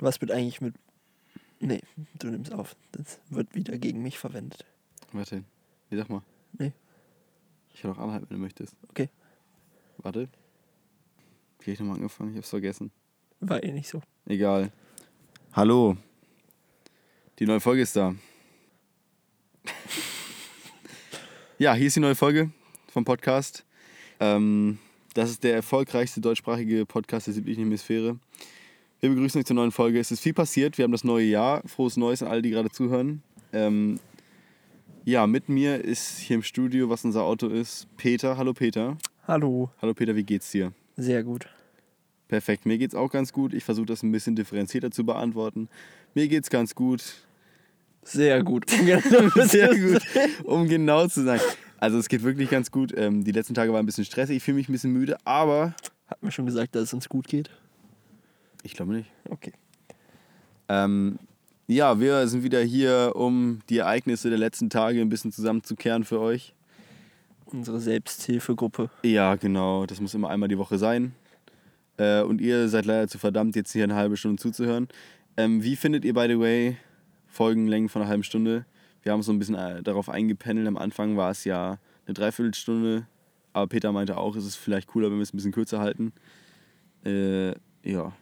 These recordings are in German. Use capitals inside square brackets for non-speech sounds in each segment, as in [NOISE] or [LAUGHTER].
Was wird eigentlich mit. Nee, du nimmst auf. Das wird wieder gegen mich verwendet. Warte. Wie sag mal? Nee. Ich kann auch anhalten, wenn du möchtest. Okay. Warte. Wie hab ich nochmal angefangen? Ich hab's vergessen. War eh nicht so. Egal. Hallo. Die neue Folge ist da. ja, hier ist die neue Folge vom Podcast. Ähm, das ist der erfolgreichste deutschsprachige Podcast der südlichen Hemisphäre. Wir begrüßen euch zur neuen Folge. Es ist viel passiert. Wir haben das neue Jahr. Frohes Neues an alle, die gerade zuhören. Ähm, ja, mit mir ist hier im Studio, was unser Auto ist, Peter. Hallo Peter. Hallo. Hallo Peter, wie geht's dir? Sehr gut. Perfekt, mir geht's auch ganz gut. Ich versuche das ein bisschen differenzierter zu beantworten. Mir geht's ganz gut. Sehr gut. [LAUGHS] Sehr gut, um genau zu sein. Also es geht wirklich ganz gut. Ähm, die letzten Tage waren ein bisschen stressig, ich fühle mich ein bisschen müde, aber Hat mir schon gesagt, dass es uns gut geht. Ich glaube nicht. Okay. Ähm, ja, wir sind wieder hier, um die Ereignisse der letzten Tage ein bisschen zusammenzukehren für euch. Unsere Selbsthilfegruppe. Ja, genau, das muss immer einmal die Woche sein. Äh, und ihr seid leider zu verdammt, jetzt hier eine halbe Stunde zuzuhören. Ähm, wie findet ihr, by the way, Folgenlängen von einer halben Stunde? Wir haben uns so ein bisschen äh, darauf eingependelt. Am Anfang war es ja eine Dreiviertelstunde. Aber Peter meinte auch, es ist vielleicht cooler, wenn wir es ein bisschen kürzer halten. Äh, ja,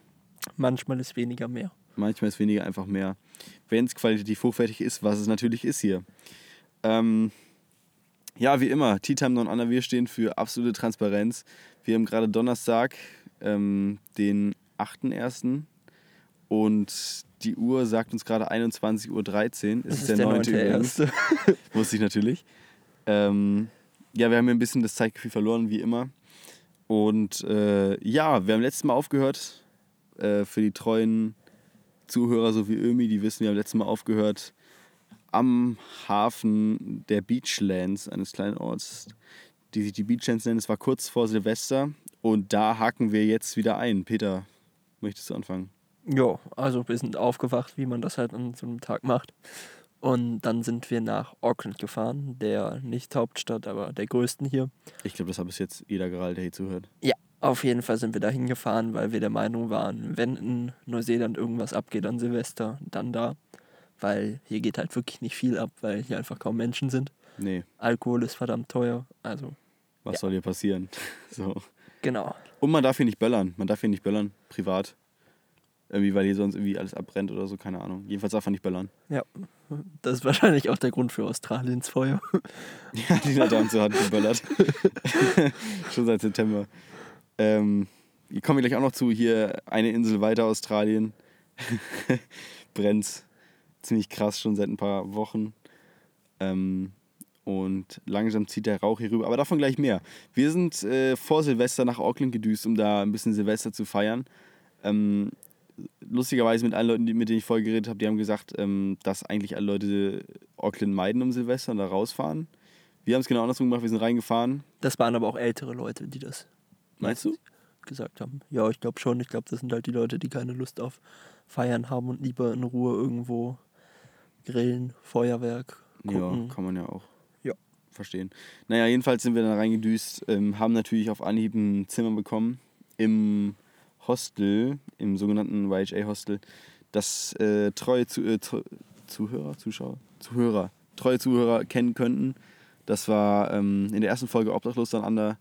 Manchmal ist weniger mehr. manchmal ist weniger einfach mehr. Wenn es qualitativ hochwertig ist, was es natürlich ist hier. Ähm, ja, wie immer, Tea Time Non Under, wir stehen für absolute Transparenz. Wir haben gerade Donnerstag, ähm, den 8.1. Und die Uhr sagt uns gerade 21.13 Uhr. Es ist, der 9. übrigens. erste. [LAUGHS] Wusste ich natürlich. Ähm, ja, wir haben hier ein bisschen das Zeitgefühl verloren, wie immer. Und äh, ja, wir haben letztes Mal aufgehört. Äh, für die treuen Zuhörer, so wie Ömi, die wissen, wir haben letztes Mal aufgehört am Hafen der Beachlands, eines kleinen Orts, die sich die Beachlands nennen. Es war kurz vor Silvester und da haken wir jetzt wieder ein. Peter, möchtest du anfangen? Ja, also wir sind aufgewacht, wie man das halt an so einem Tag macht. Und dann sind wir nach Auckland gefahren, der nicht Hauptstadt, aber der größten hier. Ich glaube, das hat bis jetzt jeder gerallt, der hier zuhört. Ja, auf jeden Fall sind wir da hingefahren, weil wir der Meinung waren, wenn in Neuseeland irgendwas abgeht an Silvester, dann da. Weil hier geht halt wirklich nicht viel ab, weil hier einfach kaum Menschen sind. Nee, Alkohol ist verdammt teuer. Also, was Ja. soll hier passieren? [LAUGHS] so. genau. Und man darf hier nicht böllern. Man darf hier nicht böllern, privat. Irgendwie, weil hier sonst irgendwie alles abbrennt oder so, keine Ahnung. Jedenfalls darf man nicht böllern. Ja, das ist wahrscheinlich auch der Grund für Australiens Feuer. [LAUGHS] Ja, die hat uns so hat geböllert. [LAUGHS] Schon seit September. Ähm, hier kommen wir gleich auch noch zu. Hier eine Insel weiter, Australien. [LAUGHS] Brennt ziemlich krass schon seit ein paar Wochen. Ähm, und langsam zieht der Rauch hier rüber. Aber davon gleich mehr. Wir sind äh, vor Silvester nach Auckland gedüst, um da ein bisschen Silvester zu feiern. Ähm, lustigerweise mit allen Leuten, mit denen ich vorher geredet habe, die haben gesagt, ähm, dass eigentlich alle Leute Auckland meiden um Silvester und da rausfahren. Wir haben es genau andersrum gemacht, wir sind reingefahren. Das waren aber auch ältere Leute, die das Meinst du? gesagt haben. Ja, ich glaube schon. Ich glaube, das sind halt die Leute, die keine Lust auf Feiern haben und lieber in Ruhe irgendwo grillen, Feuerwerk Ja, gucken. kann man ja auch Ja. verstehen. Naja, jedenfalls sind wir dann reingedüst, ähm, haben natürlich auf Anhieb ein Zimmer bekommen im Hostel, im sogenannten YHA-Hostel, das äh, treue Zu äh, Zu Zuhörer, Zuschauer, Zuhörer, treue Zuhörer kennen könnten. Das war ähm, in der ersten Folge Obdachlos dann Ander,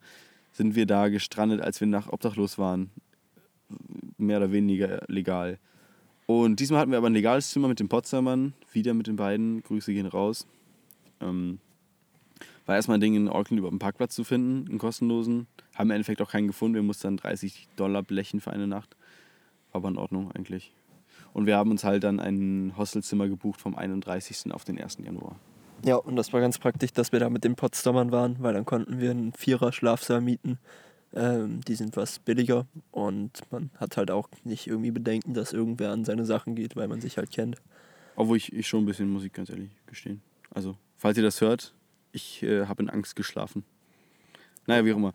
sind wir da gestrandet, als wir nach Obdachlos waren. Mehr oder weniger legal. Und diesmal hatten wir aber ein legales Zimmer mit den Potsdamern, wieder mit den beiden. Grüße gehen raus. Ähm, war erstmal ein Ding in Auckland über einen Parkplatz zu finden, einen kostenlosen. Haben im Endeffekt auch keinen gefunden. Wir mussten dann 30 Dollar blechen für eine Nacht. War aber in Ordnung eigentlich. Und wir haben uns halt dann ein Hostelzimmer gebucht vom 31. auf den 1. Januar. Ja, und das war ganz praktisch, dass wir da mit den Potsdamern waren, weil dann konnten wir einen Vierer-Schlafsaal mieten. Ähm, die sind was billiger und man hat halt auch nicht irgendwie Bedenken, dass irgendwer an seine Sachen geht, weil man sich halt kennt. Obwohl ich, ich schon ein bisschen Musik, ganz ehrlich, gestehen. Also, falls ihr das hört, ich äh, habe in Angst geschlafen. Naja, wie auch immer.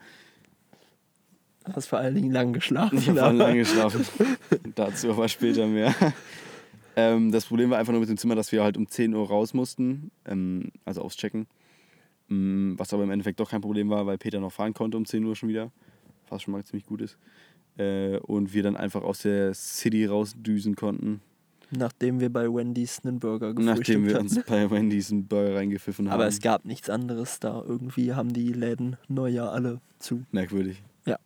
Du hast vor allen Dingen lang [LAUGHS] geschlafen. Ich habe aber- lange geschlafen. [LAUGHS] Dazu aber später mehr. Ähm, das Problem war einfach nur mit dem Zimmer, dass wir halt um 10 Uhr raus mussten, ähm, also aufs Checken. Mm, Was aber im Endeffekt doch kein Problem war, weil Peter noch fahren konnte um 10 Uhr schon wieder. Was schon mal ziemlich gut ist. Äh, und wir dann einfach aus der City rausdüsen konnten. Nachdem wir bei Wendy's einen Burger gefrühstückt Nachdem wir hatten. uns bei Wendy's einen Burger reingepfiffen haben. Aber es gab nichts anderes da. Irgendwie haben die Läden Neujahr alle zu. Merkwürdig. Ja.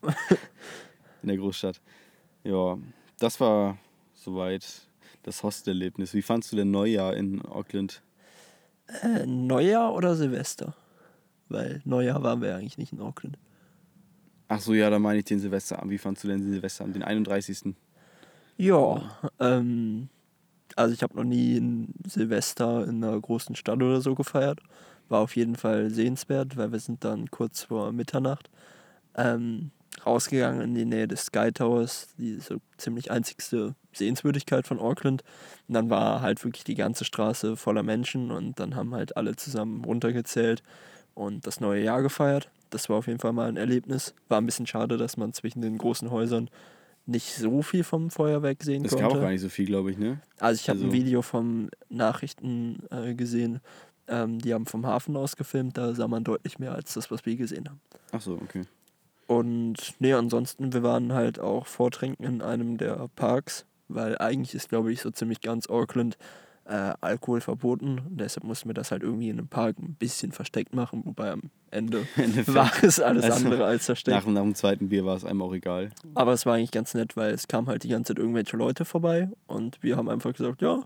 In der Großstadt. Ja, das war soweit das Hostelerlebnis. Wie fandst du denn Neujahr in Auckland? Äh, Neujahr oder Silvester? Weil Neujahr waren wir eigentlich nicht in Auckland. Ach so, ja, da meine ich den Silvesterabend. Wie fandst du denn den Silvesterabend, den 31.? Ja, ähm, also ich habe noch nie ein Silvester in einer großen Stadt oder so gefeiert. War auf jeden Fall sehenswert, weil wir sind dann kurz vor Mitternacht ähm, rausgegangen in die Nähe des Sky Towers, die so ziemlich einzigste Sehenswürdigkeit von Auckland. Und dann war halt wirklich die ganze Straße voller Menschen und dann haben halt alle zusammen runtergezählt und das neue Jahr gefeiert. Das war auf jeden Fall mal ein Erlebnis. War ein bisschen schade, dass man zwischen den großen Häusern nicht so viel vom Feuerwerk sehen Es konnte. gab auch gar nicht so viel, glaube ich, ne? Also ich habe ein Also- Video vom Nachrichten äh, gesehen, ähm, die haben vom Hafen aus gefilmt, da sah man deutlich mehr als das, was wir gesehen haben. Ach so, okay. Und nee, ansonsten, wir waren halt auch vortrinken in einem der Parks, weil eigentlich ist, glaube ich, so ziemlich ganz Auckland äh, Alkohol verboten. Und deshalb mussten wir das halt irgendwie in einem Park ein bisschen versteckt machen, wobei am Ende [LAUGHS] war es alles Also, andere als versteckt. Nach, nach dem zweiten Bier war es einem auch egal. Aber es war eigentlich ganz nett, weil es kamen halt die ganze Zeit irgendwelche Leute vorbei und wir haben einfach gesagt, ja,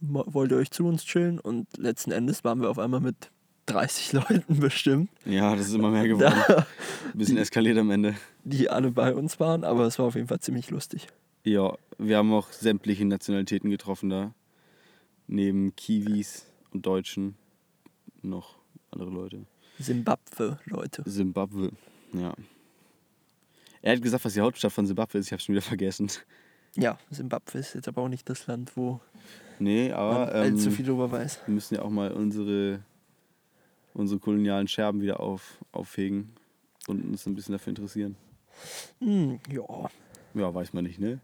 wollt ihr euch zu uns chillen? Und letzten Endes waren wir auf einmal mit 30 [LAUGHS] Leuten bestimmt, Ja, das ist immer mehr geworden. da, Ein bisschen eskaliert am Ende. die alle bei uns waren, aber es war auf jeden Fall ziemlich lustig. Ja, wir haben auch sämtliche Nationalitäten getroffen da. Neben Kiwis und Deutschen noch andere Leute. Simbabwe, Leute. Simbabwe, ja. Er hat gesagt, was die Hauptstadt von Simbabwe ist. Ich habe schon wieder vergessen. Ja, Simbabwe ist jetzt aber auch nicht das Land, wo Nee, man aber allzu ähm, viel drüber weiß. wir müssen ja auch mal unsere, unsere kolonialen Scherben wieder auf, aufhegen und uns ein bisschen dafür interessieren. Hm, ja, Ja, weiß man nicht, ne?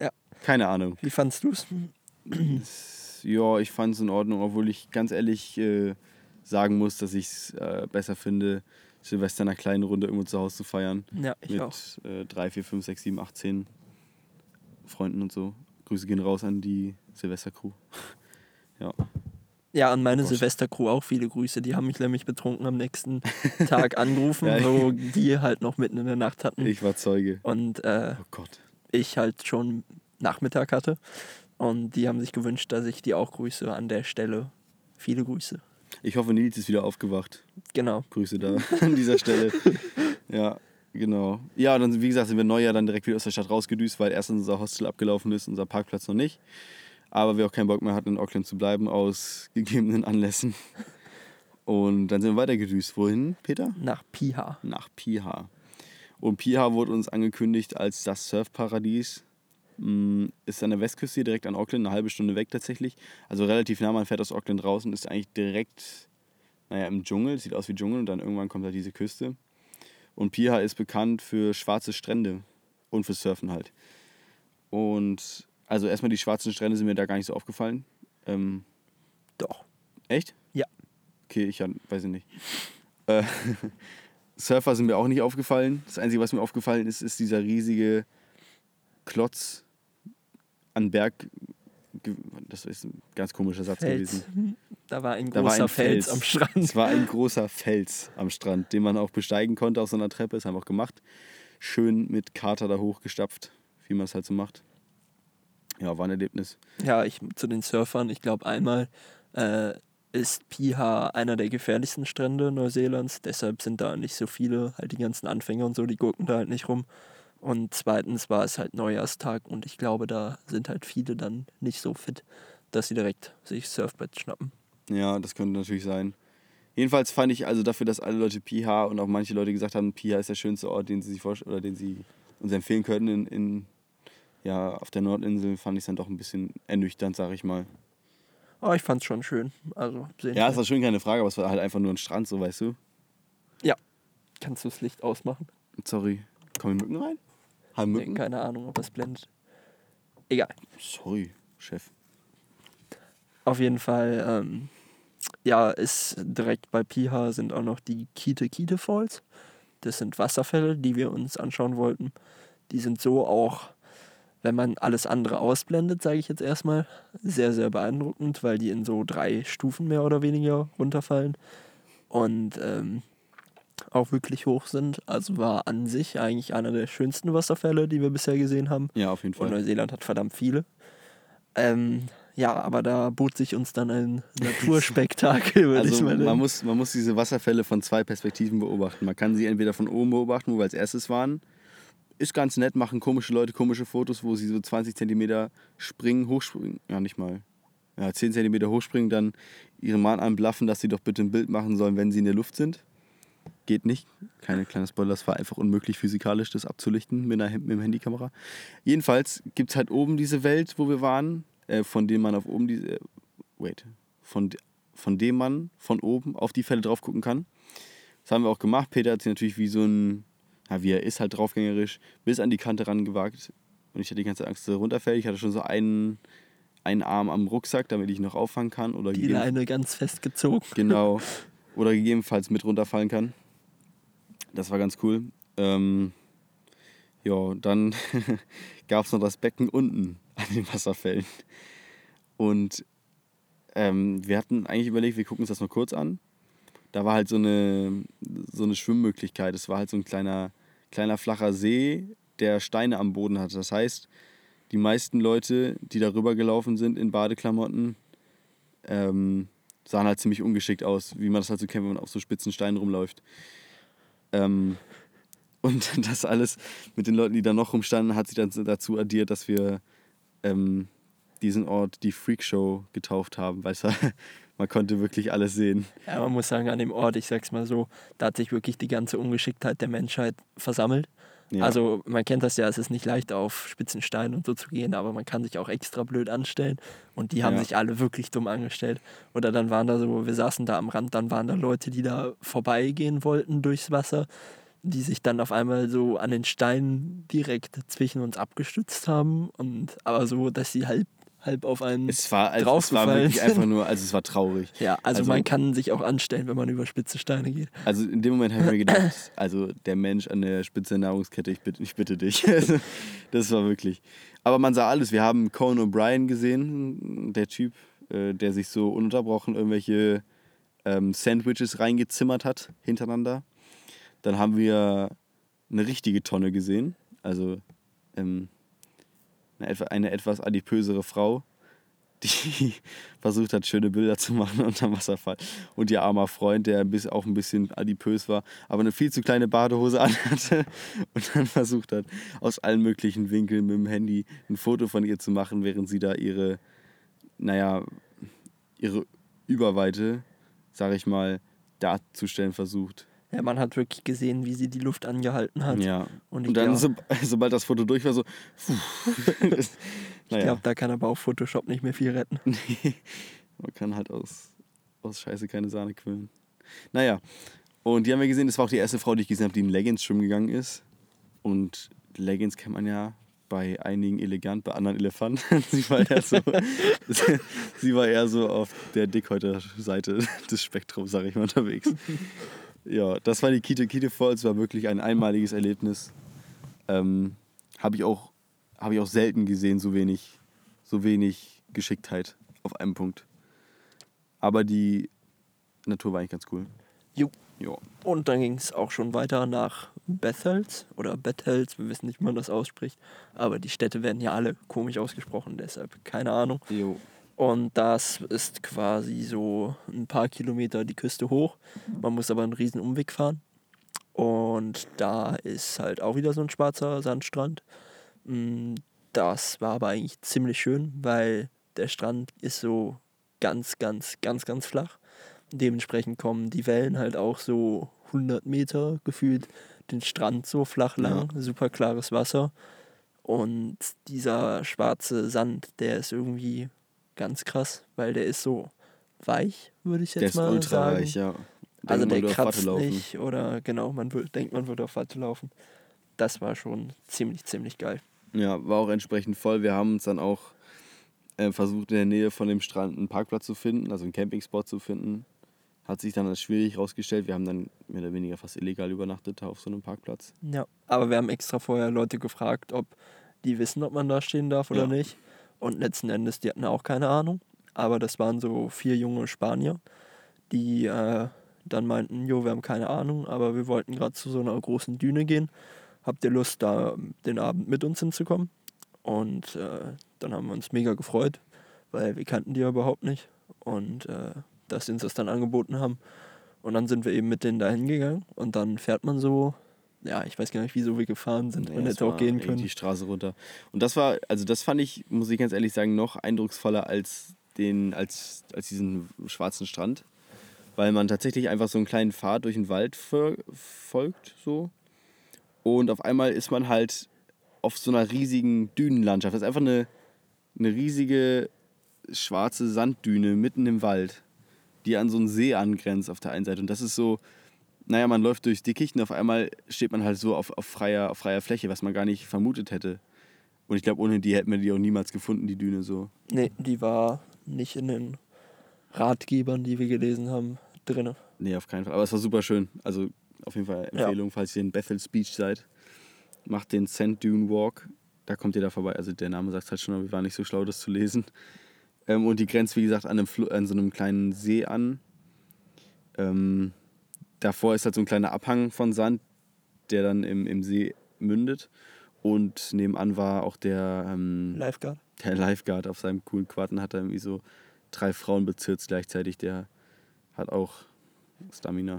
Ja. Keine Ahnung. wie fandst du es? Ja, ich fand es in Ordnung, obwohl ich ganz ehrlich äh, sagen muss, dass ich es äh, besser finde, Silvester in einer kleinen Runde irgendwo zu Hause zu feiern. Ja, ich auch. mit äh, 3, 4, 5, 6, 7, 8, 10 Freunden und so. Grüße gehen raus an die Silvester-Crew. [LAUGHS] ja. Ja, an meine Gott. Silvestercrew auch viele Grüße. Die haben mich nämlich betrunken am nächsten [LAUGHS] Tag angerufen, Ja, wo die halt noch mitten in der Nacht hatten. Ich war Zeuge. und äh, Oh ich halt schon Nachmittag hatte. Und die haben sich gewünscht, dass ich die auch grüße an der Stelle. Viele Grüße. Ich hoffe, Nils ist wieder aufgewacht. Genau. Grüße da [LAUGHS] an dieser Stelle. Ja, genau. Ja, und dann, wie gesagt, sind wir Neujahr dann direkt wieder aus der Stadt rausgedüst, weil erstens unser Hostel abgelaufen ist, unser Parkplatz noch nicht. Aber wir auch keinen Bock mehr hatten, in Auckland zu bleiben, aus [LAUGHS] gegebenen Anlässen. Und dann sind wir weitergedüst. Wohin, Peter? Nach Piha. Nach Piha. Und Piha wurde uns angekündigt als das Surfparadies. Mm, Ist an der Westküste direkt an Auckland, eine halbe Stunde weg tatsächlich. Also relativ nah, man fährt aus Auckland raus und ist eigentlich direkt, naja, im Dschungel. Sieht aus wie Dschungel und dann irgendwann kommt da diese Küste. Und Piha ist bekannt für schwarze Strände und für Surfen halt. Und also erstmal die schwarzen Strände sind mir da gar nicht so aufgefallen. Ähm, Doch. Echt? Ja. Okay, ich weiß ich nicht. Äh, [LAUGHS] Surfer sind mir auch nicht aufgefallen. Das Einzige, was mir aufgefallen ist, ist dieser riesige Klotz an Berg. Das ist ein ganz komischer Satz Fels. gewesen. [LAUGHS] Da war ein großer war ein Fels. Fels. am Strand. Es war ein großer Fels am Strand, den man auch besteigen konnte auf so einer Treppe. Das haben wir auch gemacht. Schön mit Kater da hochgestapft, wie man es halt so macht. Ja, war ein Erlebnis. Ja, ich zu den Surfern. Ich glaube, einmal äh, ist Piha einer der gefährlichsten Strände Neuseelands. Deshalb sind da nicht so viele, halt die ganzen Anfänger und so, die gucken da halt nicht rum. Und zweitens war es halt Neujahrstag und ich glaube, da sind halt viele dann nicht so fit, dass sie direkt sich Surfbrett schnappen. Ja, das könnte natürlich sein. Jedenfalls fand ich also dafür, dass alle Leute Piha und auch manche Leute gesagt haben, Piha ist der schönste Ort, den sie sich vorstellen oder den sie uns empfehlen können in, in ja, auf der Nordinsel, fand ich es dann doch ein bisschen ernüchternd, sag ich mal. Aber ich fand's schon schön. Also sehen Ja, es war schön, keine Frage, aber es war halt einfach nur ein Strand, so weißt du. Kannst du das Licht ausmachen? Sorry. Kommen Mücken rein? Haben Nee, Mücken? keine Ahnung, ob es blendet. Egal. Sorry, Chef. Auf jeden Fall, ähm, ja, ist direkt bei Piha sind auch noch die Kite Kite Falls. Das sind Wasserfälle, die wir uns anschauen wollten. die sind so auch, wenn man alles andere ausblendet, sage ich jetzt erstmal, sehr, sehr beeindruckend, weil die in so drei Stufen mehr oder weniger runterfallen und ähm, auch wirklich hoch sind. Also war an sich eigentlich einer der schönsten Wasserfälle, die wir bisher gesehen haben. Ja, auf jeden Fall. Und Neuseeland hat verdammt viele. Ähm, ja, aber da bot sich uns dann ein [LAUGHS] Naturspektakel, würde Also ich mal man muss, man muss diese Wasserfälle von zwei Perspektiven beobachten. Man kann sie entweder von oben beobachten, wo wir als erstes waren. Ist ganz nett, machen komische Leute komische Fotos, wo sie so 20 Zentimeter springen, hochspringen. Ja, nicht mal. Ja, 10 Zentimeter hochspringen, dann ihren Mann anblaffen, dass sie doch bitte ein Bild machen sollen, wenn sie in der Luft sind. Geht nicht. Keine kleine Spoiler, das war einfach unmöglich physikalisch, das abzulichten mit einer mit einer Handykamera. Jedenfalls gibt es halt oben diese Welt, wo wir waren, äh, von dem man auf oben diese. Äh, wait. Von, von dem man von oben auf die Fälle drauf gucken kann. Das haben wir auch gemacht. Peter hat sich natürlich wie so ein, ja, wie er ist, halt draufgängerisch, bis an die Kante rangewagt. Und ich hatte die ganze Angst, dass er runterfällt. Ich hatte schon so einen, einen Arm am Rucksack, damit ich ihn noch auffangen kann. Oder Die Leine ganz festgezogen. Genau. [LAUGHS] Oder gegebenenfalls mit runterfallen kann. Das war ganz cool. Ähm, ja, dann [LAUGHS] gab es noch das Becken unten an den Wasserfällen. Und ähm, wir hatten eigentlich überlegt, wir gucken uns das mal kurz an. Da war halt so eine, so eine Schwimmmöglichkeit. Es war halt so ein kleiner, kleiner flacher See, der Steine am Boden hatte. Das heißt, die meisten Leute, die da rüber gelaufen sind in Badeklamotten, ähm, sahen halt ziemlich ungeschickt aus, wie man das halt so kennt, wenn man auf so spitzen Steinen rumläuft. Ähm, und [LAUGHS] das alles mit den Leuten, die da noch rumstanden, hat sich dann dazu addiert, dass wir ähm, diesen Ort die Freakshow getauft haben, weil es man konnte wirklich alles sehen. Ja, man muss sagen, an dem Ort, ich sag's mal so, da hat sich wirklich die ganze Ungeschicktheit der Menschheit versammelt. Ja. Also man kennt das ja, es ist nicht leicht auf spitzen Steinen und so zu gehen, aber man kann sich auch extra blöd anstellen und die haben Ja. sich alle wirklich dumm angestellt. Oder dann waren da so, wir saßen da am Rand, dann waren da Leute, die da vorbeigehen wollten durchs Wasser, die sich dann auf einmal so an den Steinen direkt zwischen uns abgestützt haben und aber so, dass sie halb, halb auf einen Es war, also, es war wirklich einfach nur, also es war traurig. [LAUGHS] Ja, also, Also- man kann sich auch anstellen, wenn man über spitze Steine geht. Also in dem Moment habe ich mir gedacht, also der Mensch an der Spitze der Nahrungskette, ich bitte, ich bitte dich. [LAUGHS] Das war wirklich. Aber man sah alles. Wir haben Conan O'Brien gesehen, der Typ, äh, der sich so ununterbrochen irgendwelche ähm, Sandwiches reingezimmert hat hintereinander. Dann haben wir eine richtige Tonne gesehen. Also ähm, eine, etwa- eine etwas adipösere Frau, die [LAUGHS] versucht hat, schöne Bilder zu machen [LAUGHS] unterm Wasserfall. Und ihr armer Freund, der auch ein bisschen adipös war, aber eine viel zu kleine Badehose [LAUGHS] anhatte und dann versucht hat, aus allen möglichen Winkeln mit dem Handy ein Foto von ihr zu machen, während sie da ihre, naja, ihre Überweite, sag ich mal, darzustellen versucht. Ja, man hat wirklich gesehen, wie sie die Luft angehalten hat. Ja. Und Und, ich dann, glaub- so, [LAUGHS] sobald das Foto durch war, so. [LAUGHS] Ich naja. glaube, da kann aber auch Photoshop nicht mehr viel retten. [LAUGHS] Nee, man kann halt aus, aus Scheiße keine Sahne quillen. Naja, und die haben wir gesehen, das war auch die erste Frau, die ich gesehen habe, die in Leggings schwimmen gegangen ist. Und Leggings kennt man ja bei einigen elegant, bei anderen Elefanten. sie, war eher so, sie war eher so auf der Dickhäuter-Seite des Spektrums, sage ich mal, unterwegs. Ja, das war die Kite Kite Falls, war wirklich ein einmaliges Erlebnis. Ähm, habe ich auch habe ich auch selten gesehen, so wenig, so wenig Geschicktheit auf einem Punkt. Aber die Natur war eigentlich ganz cool. Jo. Ja. Und dann ging es auch schon weiter nach Bethels oder Bethels, wir wissen nicht, wie man das ausspricht. Aber die Städte werden ja alle komisch ausgesprochen, deshalb keine Ahnung. Jo. Und das ist quasi so ein paar Kilometer die Küste hoch. Man muss aber einen riesen Umweg fahren. Und da ist halt auch wieder so ein schwarzer Sandstrand. Mm, Das war aber eigentlich ziemlich schön, weil der Strand ist so ganz, ganz, ganz, ganz flach. Dementsprechend kommen die Wellen halt auch so 100 Meter gefühlt den Strand so flach lang, super klares Wasser. Und dieser schwarze Sand, der ist irgendwie ganz krass, weil der ist so weich, würde ich jetzt Der ist mal ultra sagen. reich, ja. Also Denkt man, der würde auf Watte kratzt laufen. nicht oder genau, man denkt, man würde auf Watte laufen. Das war schon ziemlich, ziemlich geil. Ja, war auch entsprechend voll. Wir haben uns dann auch äh, versucht, in der Nähe von dem Strand einen Parkplatz zu finden, also einen Campingspot zu finden. Hat sich dann als schwierig herausgestellt. Wir haben dann mehr oder weniger fast illegal übernachtet auf so einem Parkplatz. Ja, aber wir haben extra vorher Leute gefragt, ob die wissen, ob man da stehen darf oder Ja. nicht. Und letzten Endes, die hatten auch keine Ahnung. Aber das waren so vier junge Spanier, die äh, dann meinten, jo, wir haben keine Ahnung, aber wir wollten gerade zu so einer großen Düne gehen. Habt ihr Lust, da den Abend mit uns hinzukommen? Und äh, dann haben wir uns mega gefreut, weil wir kannten die ja überhaupt nicht. Und äh, dass sie uns das dann angeboten haben. Und dann sind wir eben mit denen da hingegangen. Und dann fährt man so, ja, ich weiß gar nicht, wieso wir gefahren sind. Ja, man es hätte auch gehen können. Die Straße runter. Und das war, also das fand ich, muss ich ganz ehrlich sagen, noch eindrucksvoller als den, als, als diesen schwarzen Strand. Weil man tatsächlich einfach so einen kleinen Pfad durch den Wald fol- folgt, so. Und auf einmal ist man halt auf so einer riesigen Dünenlandschaft. Das ist einfach eine, eine riesige schwarze Sanddüne mitten im Wald, die an so einen See angrenzt auf der einen Seite. Und das ist so, naja, man läuft durchs Dickicht und auf einmal steht man halt so auf, auf, freier, auf freier Fläche, was man gar nicht vermutet hätte. Und ich glaube, ohne die hätten wir die auch niemals gefunden, die Düne so. Nee, die war nicht in den Ratgebern, die wir gelesen haben, drin. Nee, auf keinen Fall. Aber es war super schön. Also auf jeden Fall Ja. Empfehlung, falls ihr in Bethel's Beach seid. Macht den Sand Dune Walk. Da kommt ihr da vorbei. Also der Name sagt halt schon, aber wir waren nicht so schlau, das zu lesen. Ähm, und die grenzt, wie gesagt, an, einem an so einem kleinen See an. Ähm, davor ist halt so ein kleiner Abhang von Sand, der dann im, im See mündet. Und nebenan war auch der, ähm, Lifeguard. der Lifeguard auf seinem coolen und hat da irgendwie so drei Frauen bezirzt gleichzeitig. Der hat auch Stamina.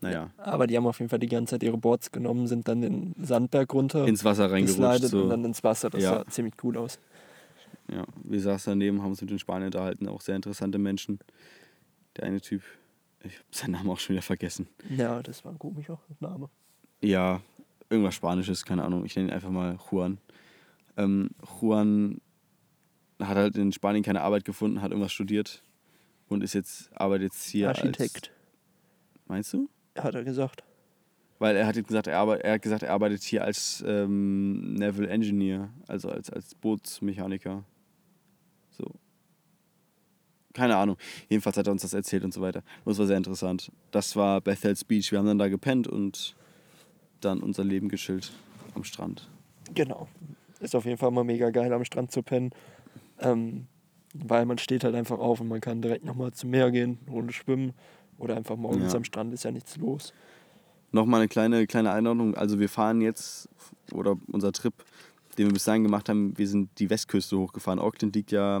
Naja, Aber die haben auf jeden Fall die ganze Zeit ihre Boards genommen, sind dann den Sandberg runter ins Wasser reingerutscht. geslidet und So. dann ins Wasser. Das Ja. sah ziemlich cool aus. Ja, wir saßen daneben, haben uns mit den Spaniern unterhalten, auch sehr interessante Menschen. Der eine Typ, ich habe seinen Namen auch schon wieder vergessen. Ja, das war ein komischer Name. Ja, irgendwas Spanisches, keine Ahnung. Ich nenne ihn einfach mal Juan. Ähm, Juan hat halt in Spanien keine Arbeit gefunden, hat irgendwas studiert und ist jetzt, arbeitet jetzt hier Architekt, als. Meinst du? hat er gesagt. Weil er hat jetzt gesagt, er, arbeit, er hat gesagt, er arbeitet hier als ähm, Naval Engineer, also als, als Bootsmechaniker. Keine Ahnung. Jedenfalls hat er uns das erzählt und so weiter. Und das war sehr interessant. Das war Bethel's Beach. Wir haben dann da gepennt und dann unser Leben geschillt am Strand. Genau. Ist auf jeden Fall mal mega geil, am Strand zu pennen. Ähm, weil man steht halt einfach auf und man kann direkt nochmal zum Meer gehen, Runde schwimmen oder einfach morgens Ja. am Strand ist ja nichts los. Nochmal eine kleine, kleine Einordnung. Also wir fahren jetzt, oder unser Trip, den wir bis dahin gemacht haben, wir sind die Westküste hochgefahren. Auckland liegt ja,